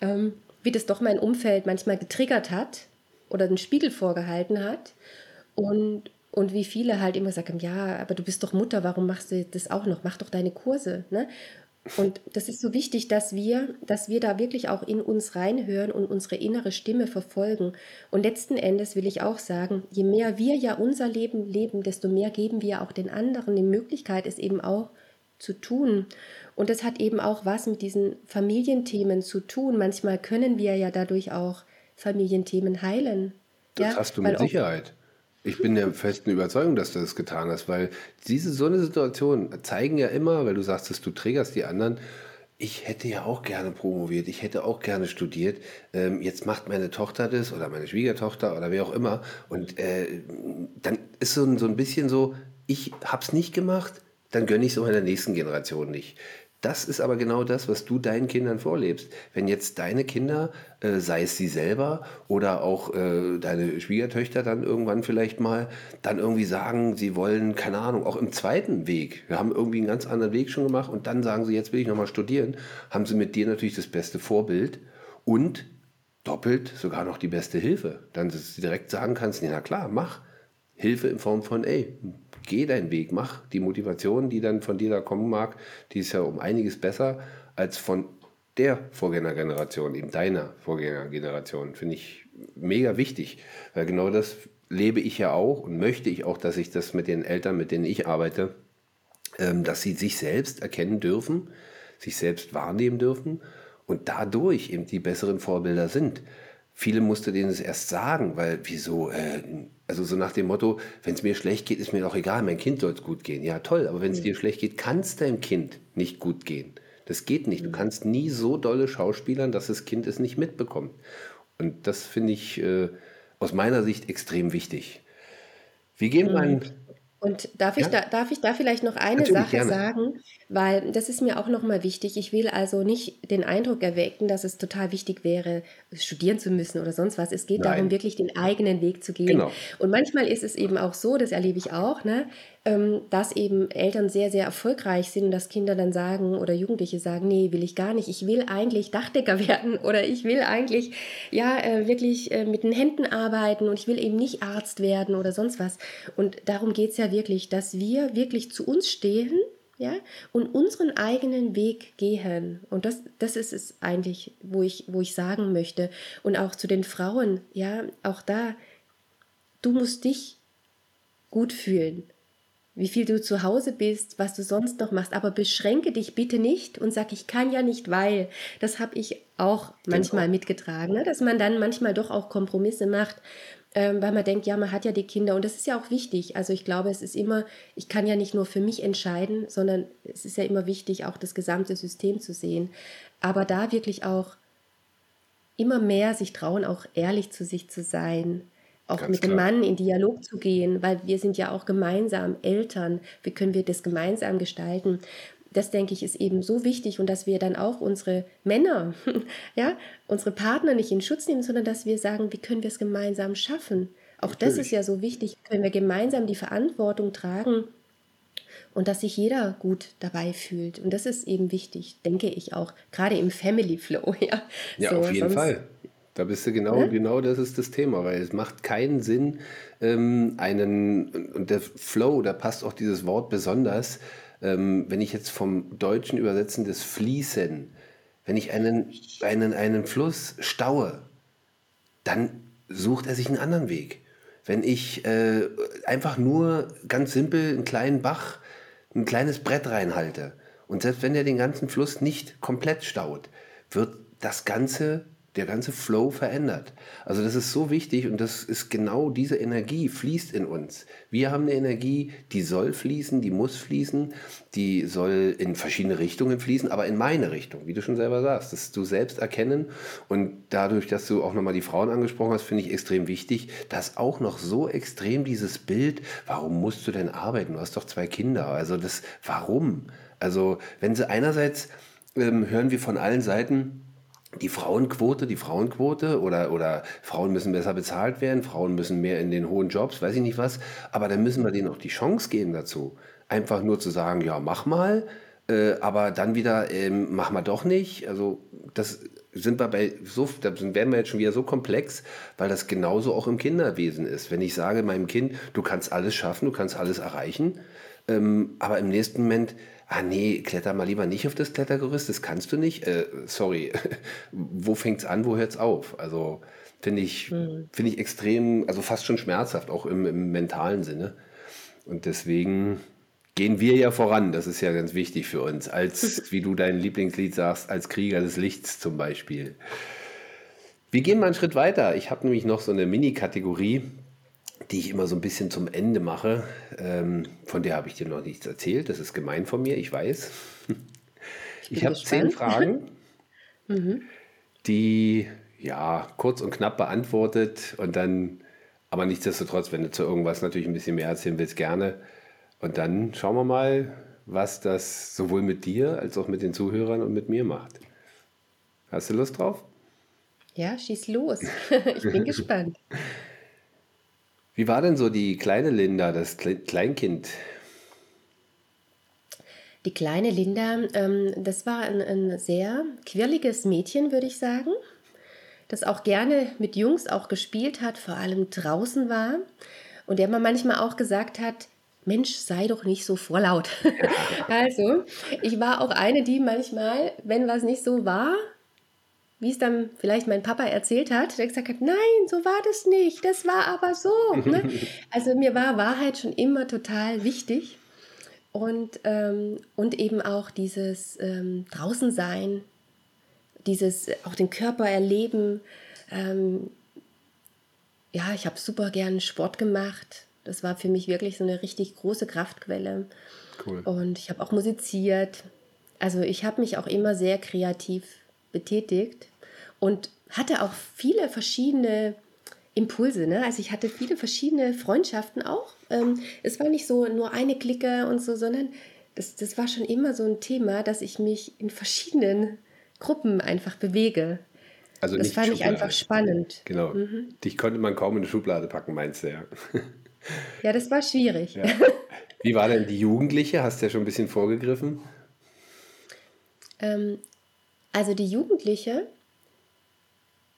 ähm, wie das doch mein Umfeld manchmal getriggert hat oder den Spiegel vorgehalten hat und, und wie viele halt immer sagen, ja, aber du bist doch Mutter, warum machst du das auch noch? Mach doch deine Kurse. Ne? Und das ist so wichtig, dass wir, dass wir da wirklich auch in uns reinhören und unsere innere Stimme verfolgen. Und letzten Endes will ich auch sagen, je mehr wir ja unser Leben leben, desto mehr geben wir auch den anderen die Möglichkeit, es eben auch zu tun. Und das hat eben auch was mit diesen Familienthemen zu tun. Manchmal können wir ja dadurch auch Familienthemen heilen. Das ja? hast du mit Sicherheit. Ich bin der festen Überzeugung, dass du das getan hast, weil diese so eine Situation zeigen ja immer, weil du sagst, dass du trägerst die anderen, ich hätte ja auch gerne promoviert, ich hätte auch gerne studiert. Ähm, jetzt macht meine Tochter das oder meine Schwiegertochter oder wer auch immer. Und äh, dann ist so ein, so ein bisschen so, ich habe es nicht gemacht, dann gönne ich es der nächsten Generation nicht. Das ist aber genau das, was du deinen Kindern vorlebst. Wenn jetzt deine Kinder, äh, sei es sie selber oder auch äh, deine Schwiegertöchter dann irgendwann vielleicht mal, dann irgendwie sagen, sie wollen, keine Ahnung, auch im zweiten Weg, wir haben irgendwie einen ganz anderen Weg schon gemacht und dann sagen sie, jetzt will ich nochmal studieren, haben sie mit dir natürlich das beste Vorbild und doppelt sogar noch die beste Hilfe. Dann dass du direkt sagen kannst, nee, na klar, mach. Hilfe in Form von, ey, geh deinen Weg, mach. Die Motivation, die dann von dir da kommen mag, die ist ja um einiges besser als von der Vorgängergeneration, eben deiner Vorgängergeneration. Finde ich mega wichtig, weil genau das lebe ich ja auch und möchte ich auch, dass ich das mit den Eltern, mit denen ich arbeite, ähm, dass sie sich selbst erkennen dürfen, sich selbst wahrnehmen dürfen und dadurch eben die besseren Vorbilder sind. Viele musste denen es erst sagen, weil wieso, äh, also so nach dem Motto, wenn es mir schlecht geht, ist mir doch egal, mein Kind soll es gut gehen. Ja, toll, aber wenn es mhm. dir schlecht geht, kann es deinem Kind nicht gut gehen. Das geht nicht. Du mhm. kannst nie so dolle schauspielern, dass das Kind es nicht mitbekommt. Und das finde ich äh, aus meiner Sicht extrem wichtig. Wie gehen wir mhm. Und darf ich, ja? da, darf ich da vielleicht noch eine Natürlich, Sache gerne. sagen? Weil das ist mir auch nochmal wichtig. Ich will also nicht den Eindruck erwecken, dass es total wichtig wäre, studieren zu müssen oder sonst was. Es geht Nein. darum, wirklich den eigenen Weg zu gehen. Genau. Und manchmal ist es eben auch so, das erlebe ich auch, ne, dass eben Eltern sehr, sehr erfolgreich sind und dass Kinder dann sagen oder Jugendliche sagen, nee, will ich gar nicht. Ich will eigentlich Dachdecker werden oder ich will eigentlich ja äh, wirklich äh, mit den Händen arbeiten und ich will eben nicht Arzt werden oder sonst was. Und darum geht es ja wirklich, dass wir wirklich zu uns stehen ja, und unseren eigenen Weg gehen. Und das, das ist es eigentlich, wo ich, wo ich sagen möchte. Und auch zu den Frauen, ja, auch da, du musst dich gut fühlen. Wie viel du zu Hause bist, was du sonst noch machst, aber beschränke dich bitte nicht und sag, ich kann ja nicht, weil. Das habe ich auch manchmal genau. mitgetragen, ne? dass man dann manchmal doch auch Kompromisse macht ähm, weil man denkt, ja, man hat ja die Kinder und das ist ja auch wichtig. Also ich glaube, es ist immer, ich kann ja nicht nur für mich entscheiden, sondern es ist ja immer wichtig, auch das gesamte System zu sehen. Aber da wirklich auch immer mehr sich trauen, auch ehrlich zu sich zu sein, auch Ganz mit klar. dem Mann in Dialog zu gehen, weil wir sind ja auch gemeinsam Eltern. Wie können wir das gemeinsam gestalten? das denke ich, ist eben so wichtig und dass wir dann auch unsere Männer, ja, unsere Partner nicht in Schutz nehmen, sondern dass wir sagen, wie können wir es gemeinsam schaffen? Auch Natürlich. das ist ja so wichtig, können wir gemeinsam die Verantwortung tragen und dass sich jeder gut dabei fühlt. Und das ist eben wichtig, denke ich auch, gerade im Family Flow. Ja, ja so, auf jeden Fall. Da bist du genau, ne? genau das ist das Thema, weil es macht keinen Sinn, ähm, einen, und der Flow, da passt auch dieses Wort besonders, ähm, wenn ich jetzt vom Deutschen übersetzen, das Fließen, wenn ich einen, einen, einen Fluss staue, dann sucht er sich einen anderen Weg. Wenn ich äh, einfach nur ganz simpel einen kleinen Bach, ein kleines Brett reinhalte und selbst wenn er den ganzen Fluss nicht komplett staut, wird das Ganze der ganze Flow verändert. Also das ist so wichtig und das ist genau diese Energie fließt in uns. Wir haben eine Energie, die soll fließen, die muss fließen, die soll in verschiedene Richtungen fließen, aber in meine Richtung, wie du schon selber sagst, das du selbst erkennen und dadurch, dass du auch nochmal die Frauen angesprochen hast, finde ich extrem wichtig, dass auch noch so extrem dieses Bild, warum musst du denn arbeiten? Du hast doch zwei Kinder. Also das, warum? Also wenn sie einerseits ähm, hören wir von allen Seiten, die Frauenquote, die Frauenquote oder, oder Frauen müssen besser bezahlt werden, Frauen müssen mehr in den hohen Jobs, weiß ich nicht was, aber dann müssen wir denen auch die Chance geben dazu. Einfach nur zu sagen, ja, mach mal, äh, aber dann wieder, ähm, mach mal doch nicht. Also das sind wir bei so, da werden wir jetzt schon wieder so komplex, weil das genauso auch im Kinderwesen ist. Wenn ich sage meinem Kind, du kannst alles schaffen, du kannst alles erreichen, ähm, aber im nächsten Moment ah nee, kletter mal lieber nicht auf das Klettergerüst, das kannst du nicht. Äh, sorry, wo fängt es an, wo hört es auf? Also finde ich, mhm. Find ich extrem, also fast schon schmerzhaft, auch im, im mentalen Sinne. Und deswegen gehen wir ja voran. Das ist ja ganz wichtig für uns. Als, wie du dein Lieblingslied sagst, als Krieger des Lichts zum Beispiel. Wir gehen mal einen Schritt weiter. Ich habe nämlich noch so eine Mini-Kategorie. Die ich immer so ein bisschen zum Ende mache. Ähm, von der habe ich dir noch nichts erzählt. Das ist gemein von mir, ich weiß. Ich, ich habe zehn Fragen, mhm. die ja kurz und knapp beantwortet und dann, aber nichtsdestotrotz, wenn du zu irgendwas natürlich ein bisschen mehr erzählen willst, gerne. Und dann schauen wir mal, was das sowohl mit dir als auch mit den Zuhörern und mit mir macht. Hast du Lust drauf? Ja, schieß los. ich bin gespannt. Wie war denn so die kleine Linda, das Kleinkind? Die kleine Linda, ähm, das war ein, ein sehr quirliges Mädchen, würde ich sagen, das auch gerne mit Jungs auch gespielt hat, vor allem draußen war und der man manchmal auch gesagt hat, Mensch, sei doch nicht so vorlaut. also, ich war auch eine, die manchmal, wenn was nicht so war, wie es dann vielleicht mein Papa erzählt hat, der gesagt hat, nein, so war das nicht, das war aber so. Ne? Also mir war Wahrheit schon immer total wichtig und, ähm, und eben auch dieses ähm, Draußensein, dieses auch den Körper erleben. Ähm, ja, ich habe super gern Sport gemacht. Das war für mich wirklich so eine richtig große Kraftquelle. Cool. Und ich habe auch musiziert. Also ich habe mich auch immer sehr kreativ betätigt und hatte auch viele verschiedene Impulse. Ne? Also ich hatte viele verschiedene Freundschaften auch. Ähm, es war nicht so nur eine Clique und so, sondern das, das war schon immer so ein Thema, dass ich mich in verschiedenen Gruppen einfach bewege. Also das fand Schublade. ich einfach spannend. Genau. Mhm. Dich konnte man kaum in eine Schublade packen, meinst du ja. Ja, das war schwierig. Ja. Wie war denn die Jugendliche? Hast du ja schon ein bisschen vorgegriffen. Ähm, also die Jugendliche,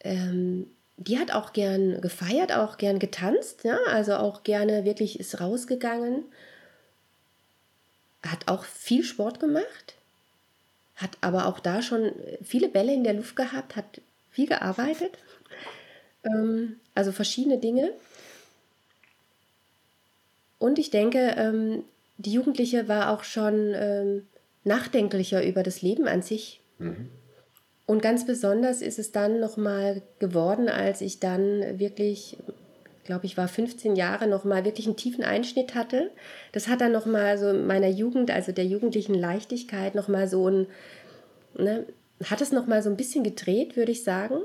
ähm, die hat auch gern gefeiert, auch gern getanzt, ja, also auch gerne wirklich ist rausgegangen, hat auch viel Sport gemacht, hat aber auch da schon viele Bälle in der Luft gehabt, hat viel gearbeitet, ähm, also verschiedene Dinge. Und ich denke, ähm, die Jugendliche war auch schon ähm, nachdenklicher über das Leben an sich. Mhm. Und ganz besonders ist es dann nochmal geworden, als ich dann wirklich, glaube ich, war 15 Jahre nochmal wirklich einen tiefen Einschnitt hatte. Das hat dann nochmal so in meiner Jugend, also der jugendlichen Leichtigkeit, nochmal so ein, ne, hat es nochmal so ein bisschen gedreht, würde ich sagen.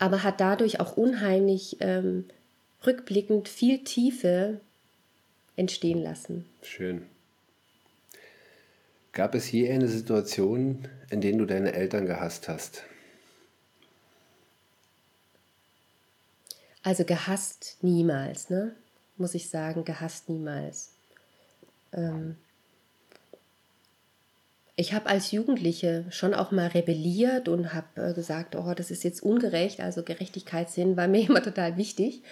Aber hat dadurch auch unheimlich ähm, rückblickend viel Tiefe entstehen lassen. Schön. Gab es je eine Situation, in der du deine Eltern gehasst hast? Also gehasst niemals, ne? Muss ich sagen, gehasst niemals. Ähm ich habe als Jugendliche schon auch mal rebelliert und habe äh, gesagt, oh, das ist jetzt ungerecht. Also Gerechtigkeitssinn war mir immer total wichtig.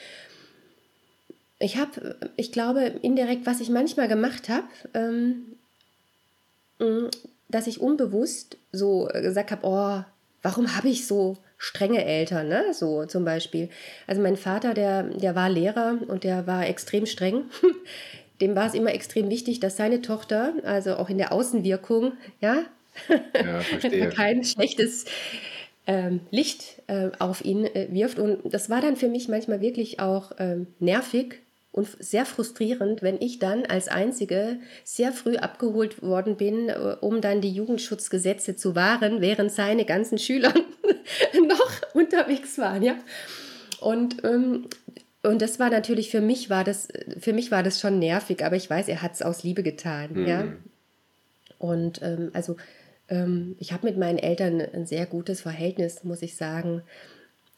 Ich habe, ich glaube, indirekt, was ich manchmal gemacht habe, ähm, dass ich unbewusst so gesagt habe, oh, warum habe ich so strenge Eltern, ne? So zum Beispiel. Also mein Vater, der, der war Lehrer und der war extrem streng. Dem war es immer extrem wichtig, dass seine Tochter, also auch in der Außenwirkung, ja, ja kein schlechtes ähm, Licht äh, auf ihn äh, wirft. Und das war dann für mich manchmal wirklich auch ähm, nervig, und sehr frustrierend, wenn ich dann als Einzige sehr früh abgeholt worden bin, äh, um dann die Jugendschutzgesetze zu wahren, während seine ganzen Schüler noch unterwegs waren, ja. Und, ähm, und das war natürlich für mich war das, für mich war das schon nervig, aber ich weiß, er hat es aus Liebe getan, mhm. ja. Und ähm, also ähm, ich habe mit meinen Eltern ein sehr gutes Verhältnis, muss ich sagen.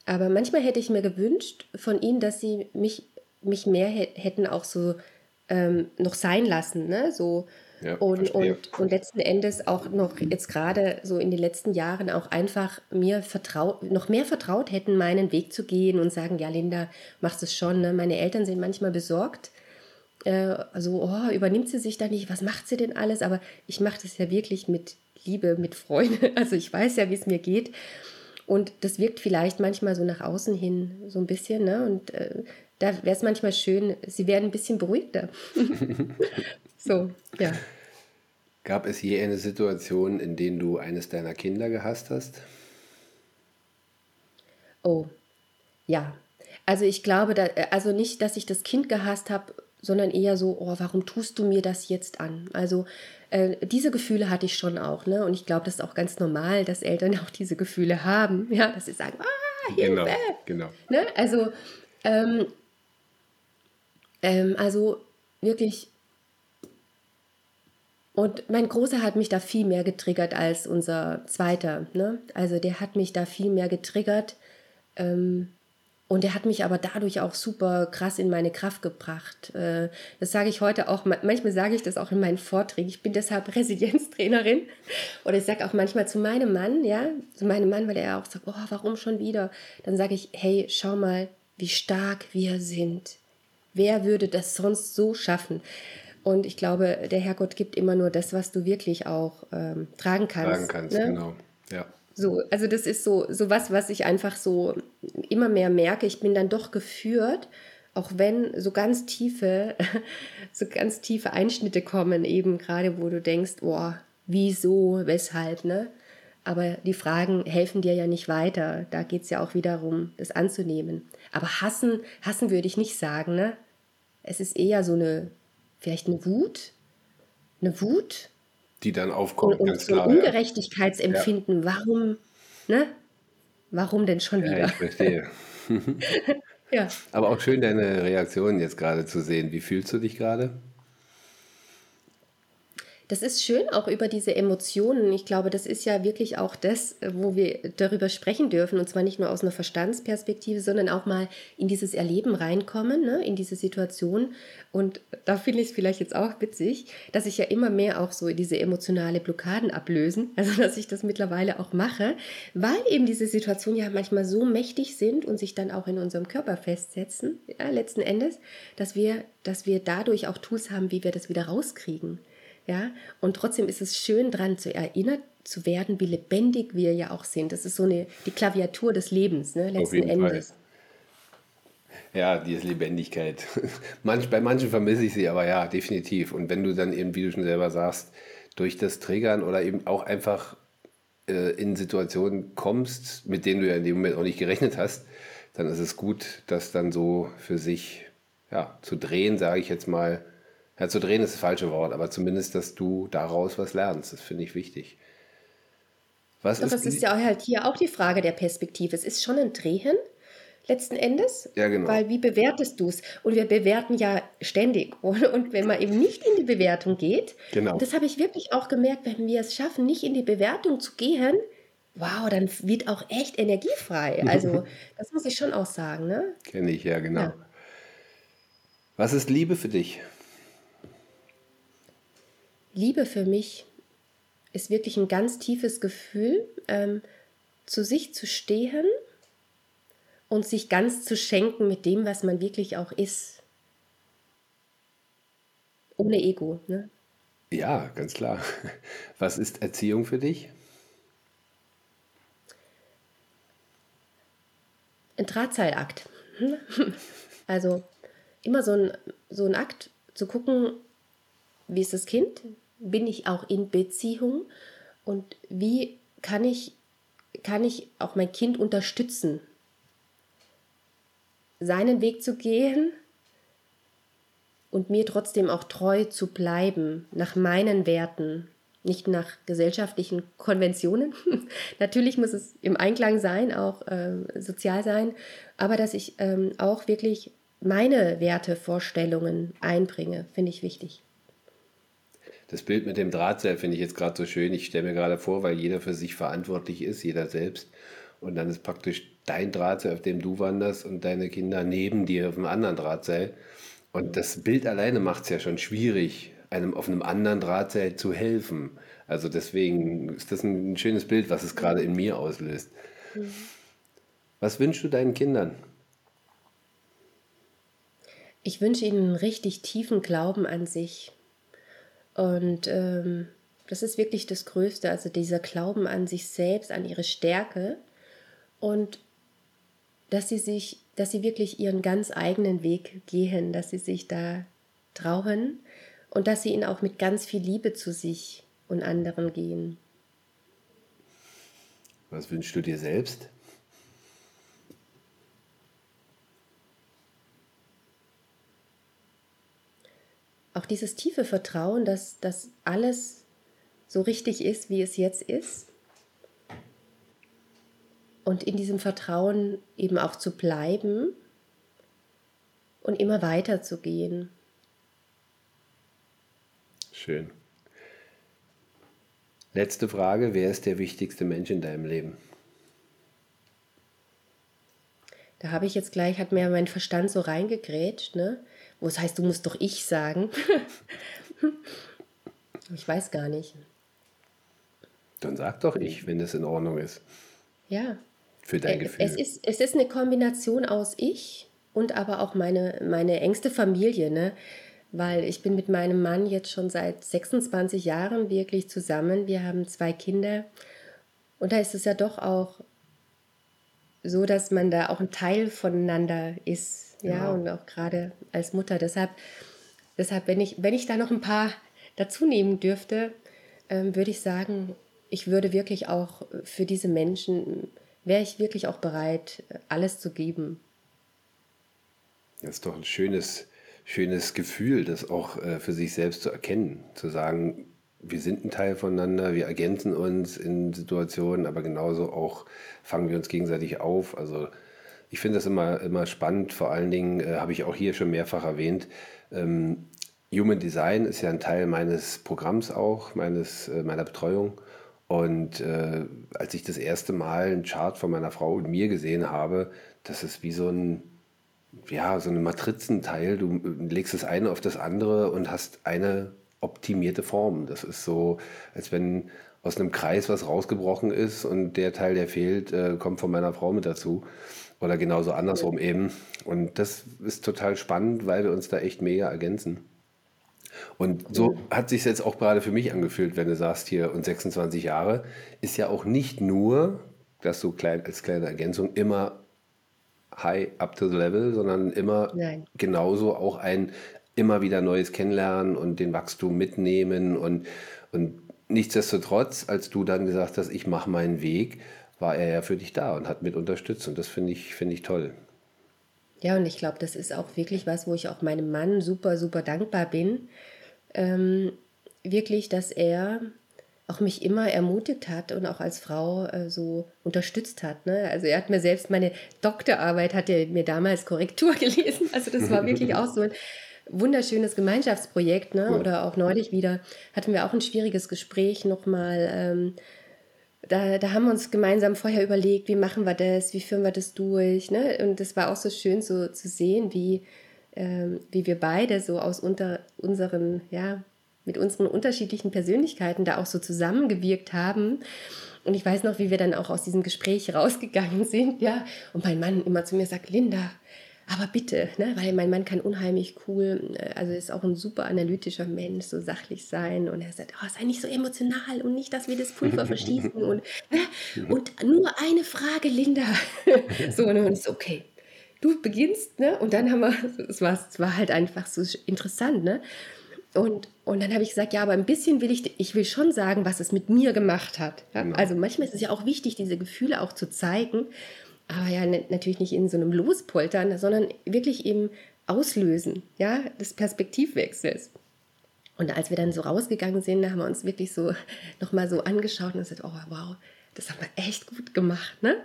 Aber manchmal hätte ich mir gewünscht von ihnen, dass sie mich mich mehr hätten auch so ähm, noch sein lassen, ne? So ja, und, und, und letzten Endes auch noch jetzt gerade so in den letzten Jahren auch einfach mir vertraut, noch mehr vertraut hätten, meinen Weg zu gehen und sagen, ja, Linda, machst es schon. Ne? Meine Eltern sind manchmal besorgt. Äh, also, oh, übernimmt sie sich da nicht, was macht sie denn alles? Aber ich mache das ja wirklich mit Liebe, mit Freude. Also ich weiß ja, wie es mir geht. Und das wirkt vielleicht manchmal so nach außen hin so ein bisschen. Ne? Und äh, da wäre es manchmal schön, sie wären ein bisschen beruhigter. so, ja. Gab es je eine Situation, in der du eines deiner Kinder gehasst hast? Oh, ja. Also ich glaube, da, also nicht, dass ich das Kind gehasst habe, sondern eher so, oh, warum tust du mir das jetzt an? Also äh, diese Gefühle hatte ich schon auch, ne? Und ich glaube, das ist auch ganz normal, dass Eltern auch diese Gefühle haben, ja, dass sie sagen, ah, Hilfe. Genau, genau. Ne? Also, ähm, ähm, also wirklich. Und mein Großer hat mich da viel mehr getriggert als unser Zweiter. Ne? Also der hat mich da viel mehr getriggert. Ähm, und er hat mich aber dadurch auch super krass in meine Kraft gebracht. Äh, das sage ich heute auch, manchmal sage ich das auch in meinen Vorträgen. Ich bin deshalb Resilienztrainerin. Oder ich sage auch manchmal zu meinem Mann, ja, zu meinem Mann, weil er auch sagt, oh, warum schon wieder? Dann sage ich, hey, schau mal, wie stark wir sind. Wer würde das sonst so schaffen? Und ich glaube, der Herrgott gibt immer nur das, was du wirklich auch ähm, tragen kannst. Tragen kannst, ne? genau. Ja. So, also das ist so, so was, was ich einfach so immer mehr merke. Ich bin dann doch geführt, auch wenn so ganz tiefe, so ganz tiefe Einschnitte kommen, eben gerade, wo du denkst, oh, wieso, weshalb, ne? Aber die Fragen helfen dir ja nicht weiter. Da geht es ja auch wieder darum, das anzunehmen. Aber hassen, hassen würde ich nicht sagen, ne? Es ist eher so eine, vielleicht eine Wut, eine Wut, die dann aufkommt. Und, und so ein Ungerechtigkeitsempfinden. Ja. Warum, ne? Warum denn schon wieder? Ja, ich verstehe. ja. Aber auch schön, deine Reaktion jetzt gerade zu sehen. Wie fühlst du dich gerade? Das ist schön auch über diese Emotionen. Ich glaube, das ist ja wirklich auch das, wo wir darüber sprechen dürfen. Und zwar nicht nur aus einer Verstandsperspektive, sondern auch mal in dieses Erleben reinkommen, ne, in diese Situation. Und da finde ich es vielleicht jetzt auch witzig, dass ich ja immer mehr auch so diese emotionale Blockaden ablösen. Also, dass ich das mittlerweile auch mache, weil eben diese Situationen ja manchmal so mächtig sind und sich dann auch in unserem Körper festsetzen, ja, letzten Endes, dass wir, dass wir dadurch auch Tools haben, wie wir das wieder rauskriegen. Ja, und trotzdem ist es schön, daran zu erinnert zu werden, wie lebendig wir ja auch sind. Das ist so eine, die Klaviatur des Lebens, ne, letzten Endes. Fall. Ja, diese Lebendigkeit. Manch, bei manchen vermisse ich sie, aber ja, definitiv. Und wenn du dann eben, wie du schon selber sagst, durch das Triggern oder eben auch einfach äh, in Situationen kommst, mit denen du ja in dem Moment auch nicht gerechnet hast, dann ist es gut, das dann so für sich ja, zu drehen, sage ich jetzt mal, ja, zu drehen ist das falsche Wort, aber zumindest, dass du daraus was lernst. Das finde ich wichtig. Was Doch, ist das ist ja halt hier auch die Frage der Perspektive. Es ist schon ein Drehen letzten Endes. Ja, genau. Weil wie bewertest du es? Und wir bewerten ja ständig. Und, und, wenn man eben nicht in die Bewertung geht, genau. das habe ich wirklich auch gemerkt, wenn wir es schaffen, nicht in die Bewertung zu gehen, wow, dann wird auch echt energiefrei. Also das muss ich schon auch sagen. Ne? Kenne ich, ja, genau. Ja. Was ist Liebe für dich? Liebe für mich ist wirklich ein ganz tiefes Gefühl, ähm, zu sich zu stehen und sich ganz zu schenken mit dem, was man wirklich auch ist. Ohne Ego. Ne? Ja, ganz klar. Was ist Erziehung für dich? Ein Drahtseilakt. Also immer so ein, so ein Akt zu gucken, wie ist das Kind, bin ich auch in Beziehung und wie kann ich, kann ich auch mein Kind unterstützen, seinen Weg zu gehen und mir trotzdem auch treu zu bleiben nach meinen Werten, nicht nach gesellschaftlichen Konventionen. Natürlich muss es im Einklang sein, auch äh, sozial sein, aber dass ich ähm, auch wirklich meine Wertevorstellungen einbringe, finde ich wichtig. Das Bild mit dem Drahtseil finde ich jetzt gerade so schön. Ich stelle mir gerade vor, weil jeder für sich verantwortlich ist, jeder selbst. Und dann ist praktisch dein Drahtseil, auf dem du wanderst und deine Kinder neben dir auf einem anderen Drahtseil. Und das Bild alleine macht es ja schon schwierig, einem auf einem anderen Drahtseil zu helfen. Also deswegen ist das ein, schönes Bild, was es gerade in mir auslöst. Mhm. Was wünschst du deinen Kindern? Ich wünsche ihnen einen richtig tiefen Glauben an sich. Und ähm, das ist wirklich das Größte, also dieser Glauben an sich selbst, an ihre Stärke und dass sie sich, dass sie wirklich ihren ganz eigenen Weg gehen, dass sie sich da trauen und dass sie ihn auch mit ganz viel Liebe zu sich und anderen gehen. Was wünschst du dir selbst? Auch dieses tiefe Vertrauen, dass, dass alles so richtig ist, wie es jetzt ist. Und in diesem Vertrauen eben auch zu bleiben und immer weiter zu gehen. Schön. Letzte Frage, wer ist der wichtigste Mensch in deinem Leben? Da habe ich jetzt gleich, hat mir mein Verstand so reingegrätscht, ne? Wo es heißt, du musst doch ich sagen. ich weiß gar nicht. Dann sag doch ich, wenn das in Ordnung ist. Ja. Für dein Gefühl. Es ist, es ist eine Kombination aus ich und aber auch meine, meine engste Familie, ne? Weil ich bin mit meinem Mann jetzt schon seit 26 Jahren wirklich zusammen. Wir haben zwei Kinder. Und da ist es ja doch auch so, dass man da auch ein Teil voneinander ist. Ja, ja. und auch gerade als Mutter. Deshalb, deshalb wenn, ich, wenn ich da noch ein paar dazu nehmen dürfte, ähm, würde ich sagen, ich würde wirklich auch für diese Menschen, wäre ich wirklich auch bereit, alles zu geben. Das ist doch ein schönes, schönes Gefühl, das auch äh, für sich selbst zu erkennen, zu sagen, wir sind ein Teil voneinander, wir ergänzen uns in Situationen, aber genauso auch fangen wir uns gegenseitig auf. Also ich finde das immer, immer spannend, vor allen Dingen äh, habe ich auch hier schon mehrfach erwähnt, ähm, Human Design ist ja ein Teil meines Programms auch, meines, äh, meiner Betreuung. Und äh, als ich das erste Mal einen Chart von meiner Frau und mir gesehen habe, das ist wie so ein, ja, so ein Matrizenteil. Du äh, legst das eine auf das andere und hast eine optimierte Form. Das ist so, als wenn aus einem Kreis was rausgebrochen ist und der Teil, der fehlt, äh, kommt von meiner Frau mit dazu. Oder genauso andersrum eben. Und das ist total spannend, weil wir uns da echt mega ergänzen. Und so hat sich jetzt auch gerade für mich angefühlt, wenn du sagst hier und 26 Jahre, ist ja auch nicht nur, dass du klein, als kleine Ergänzung immer high up to the level, sondern immer Nein. genauso auch ein immer wieder Neues kennenlernen und den Wachstum mitnehmen und, und nichtsdestotrotz, als du dann gesagt hast, ich mache meinen Weg, war er ja für dich da und hat mit unterstützt und das finde ich, find ich toll. Ja, und ich glaube, das ist auch wirklich was, wo ich auch meinem Mann super, super dankbar bin. Ähm, wirklich, dass er auch mich immer ermutigt hat und auch als Frau äh, so unterstützt hat. Ne? Also er hat mir selbst meine Doktorarbeit, hat er mir damals Korrektur gelesen. Also das war wirklich auch so ein wunderschönes Gemeinschaftsprojekt. Ne? Cool. Oder auch neulich wieder hatten wir auch ein schwieriges Gespräch nochmal. Ähm, da, da haben wir uns gemeinsam vorher überlegt, wie machen wir das, wie führen wir das durch. Ne? Und das war auch so schön so zu sehen, wie, ähm, wie wir beide so aus unter unseren, ja, mit unseren unterschiedlichen Persönlichkeiten da auch so zusammengewirkt haben. Und ich weiß noch, wie wir dann auch aus diesem Gespräch rausgegangen sind, ja. Und mein Mann immer zu mir sagt, Linda, aber bitte, ne, weil mein Mann kann unheimlich cool, äh, also ist auch ein super analytischer Mensch, so sachlich sein und er sagt, oh, sei nicht so emotional und nicht, dass wir das Pulver verschießen und, ne, und nur eine Frage, Linda. so, und dann ist okay. Du beginnst, ne? Und dann haben wir, es war, es war halt einfach so interessant, ne? Und, und dann habe ich gesagt, ja, aber ein bisschen will ich, ich will schon sagen, was es mit mir gemacht hat. Ja? Genau. Also manchmal ist es ja auch wichtig, diese Gefühle auch zu zeigen aber ja natürlich nicht in so einem Lospoltern, sondern wirklich eben auslösen, ja, des Perspektivwechsels. Und als wir dann so rausgegangen sind, haben wir uns wirklich so nochmal so angeschaut und gesagt, oh wow, das haben wir echt gut gemacht, ne?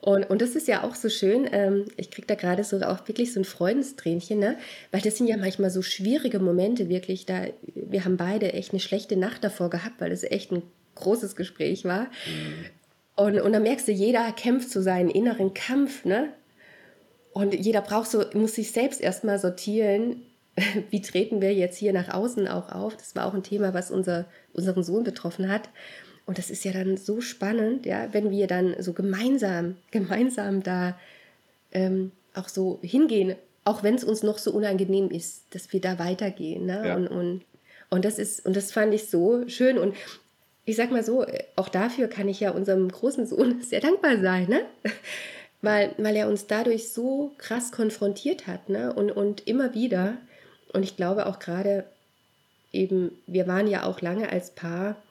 Und, und das ist ja auch so schön, ähm, ich kriege da gerade so auch wirklich so ein Freudenstränchen, ne? weil das sind ja manchmal so schwierige Momente wirklich. Da, wir haben beide echt eine schlechte Nacht davor gehabt, weil das echt ein großes Gespräch war. Mhm. Und, und dann merkst du, jeder kämpft so seinen inneren Kampf, ne? Und jeder braucht so, muss sich selbst erstmal sortieren, wie treten wir jetzt hier nach außen auch auf. Das war auch ein Thema, was unser, unseren Sohn betroffen hat. Und das ist ja dann so spannend, ja, wenn wir dann so gemeinsam, gemeinsam da ähm, auch so hingehen, auch wenn es uns noch so unangenehm ist, dass wir da weitergehen. Ne? Ja. Und, und, und das ist, und das fand ich so schön. Und ich sag mal so, auch dafür kann ich ja unserem großen Sohn sehr dankbar sein, ne? Weil, weil er uns dadurch so krass konfrontiert hat, ne? Und, und immer wieder. Und ich glaube auch gerade eben, wir waren ja auch lange als Paar,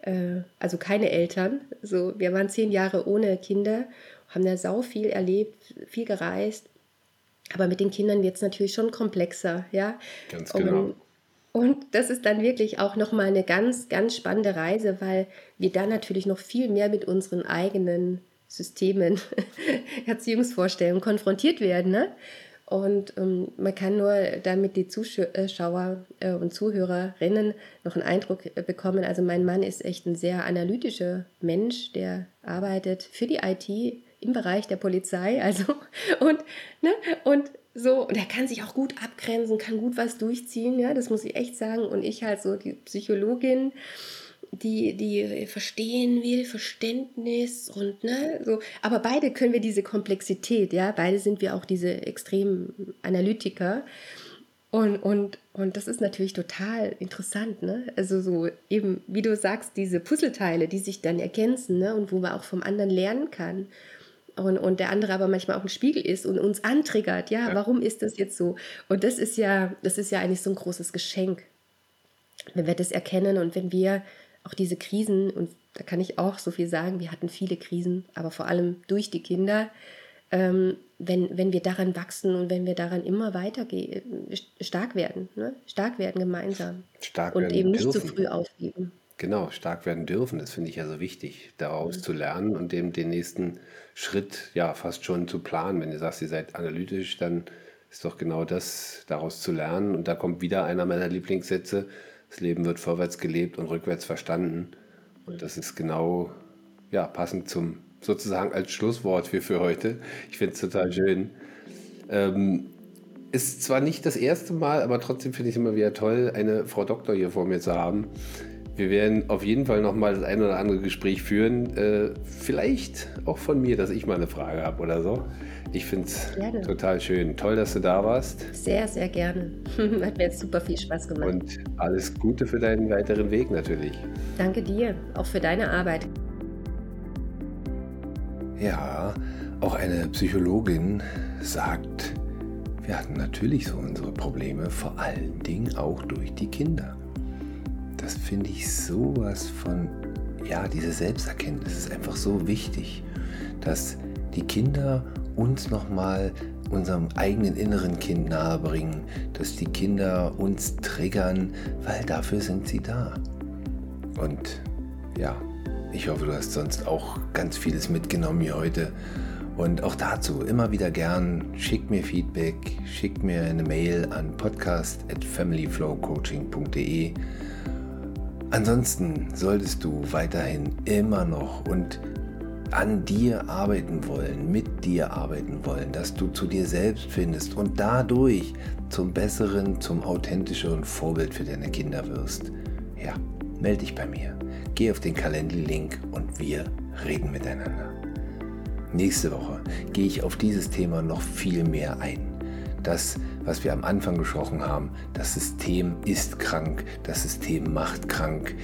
äh, also keine Eltern. So, wir waren zehn Jahre ohne Kinder, haben da sau viel erlebt, viel gereist. Aber mit den Kindern wird es natürlich schon komplexer, ja. Ganz genau. Und, Und das ist dann wirklich auch nochmal eine ganz, ganz spannende Reise, weil wir dann natürlich noch viel mehr mit unseren eigenen Systemen, Erziehungsvorstellungen konfrontiert werden. Ne? Und ähm, man kann nur damit die Zuschauer äh, und Zuhörerinnen noch einen Eindruck äh, bekommen. Also mein Mann ist echt ein sehr analytischer Mensch, der arbeitet für die IT im Bereich der Polizei. Also und, ne, und so, und er kann sich auch gut abgrenzen, kann gut was durchziehen, ja, das muss ich echt sagen. Und ich halt so die Psychologin, die, die verstehen will, Verständnis und ne, so. Aber beide können wir diese Komplexität, ja, beide sind wir auch diese extremen Analytiker. Und, und, und das ist natürlich total interessant, ne? Also so eben, wie du sagst, diese Puzzleteile, die sich dann ergänzen, ne? Und wo man auch vom anderen lernen kann und, und der andere aber manchmal auch ein Spiegel ist und uns antriggert, ja, ja, warum ist das jetzt so? Und das ist ja, das ist ja eigentlich so ein großes Geschenk, wenn wir das erkennen und wenn wir auch diese Krisen, und da kann ich auch so viel sagen, wir hatten viele Krisen, aber vor allem durch die Kinder, ähm, wenn, wenn wir daran wachsen und wenn wir daran immer weiter stark werden, ne? stark werden gemeinsam stark und werden eben nicht dürfen. zu früh aufgeben. Genau, stark werden dürfen, das finde ich ja so wichtig, daraus mhm. zu lernen und dem den nächsten Schritt ja fast schon zu planen. Wenn du sagst, ihr seid analytisch, dann ist doch genau das, daraus zu lernen. Und da kommt wieder einer meiner Lieblingssätze, das Leben wird vorwärts gelebt und rückwärts verstanden. Und das ist genau ja, passend zum sozusagen als Schlusswort für, für heute. Ich finde es total schön. Ähm, ist zwar nicht das erste Mal, aber trotzdem finde ich es immer wieder toll, eine Frau Doktor hier vor mir zu haben. Wir werden auf jeden Fall noch mal das ein oder andere Gespräch führen. Äh, vielleicht auch von mir, dass ich mal eine Frage habe oder so. Ich finde es total schön. Toll, dass du da warst. Sehr, sehr gerne. Hat mir jetzt super viel Spaß gemacht. Und alles Gute für deinen weiteren Weg natürlich. Danke dir, auch für deine Arbeit. Ja, auch eine Psychologin sagt, wir hatten natürlich so unsere Probleme, vor allen Dingen auch durch die Kinder das finde ich sowas von, ja, diese Selbsterkenntnis ist einfach so wichtig, dass die Kinder uns nochmal unserem eigenen inneren Kind nahebringen, dass die Kinder uns triggern, weil dafür sind sie da. Und ja, ich hoffe, du hast sonst auch ganz vieles mitgenommen hier heute. Und auch dazu immer wieder gern, schick mir Feedback, schick mir eine Mail an podcast at familyflowcoaching.de. Ansonsten solltest du weiterhin immer noch und an dir arbeiten wollen, mit dir arbeiten wollen, dass du zu dir selbst findest und dadurch zum besseren, zum authentischeren Vorbild für deine Kinder wirst. Ja, melde dich bei mir. Geh auf den Calendly-Link und wir reden miteinander. Nächste Woche gehe ich auf dieses Thema noch viel mehr ein das, was wir am Anfang gesprochen haben, das System ist krank, das System macht krank.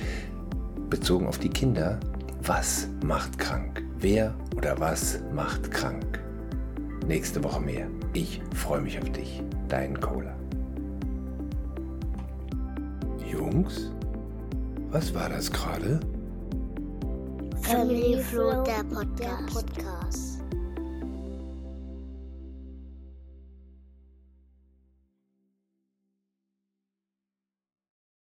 Bezogen auf die Kinder, was macht krank? Wer oder was macht krank? Nächste Woche mehr. Ich freue mich auf dich. Dein Cola. Jungs, was war das gerade? Family Flow, der Podcast.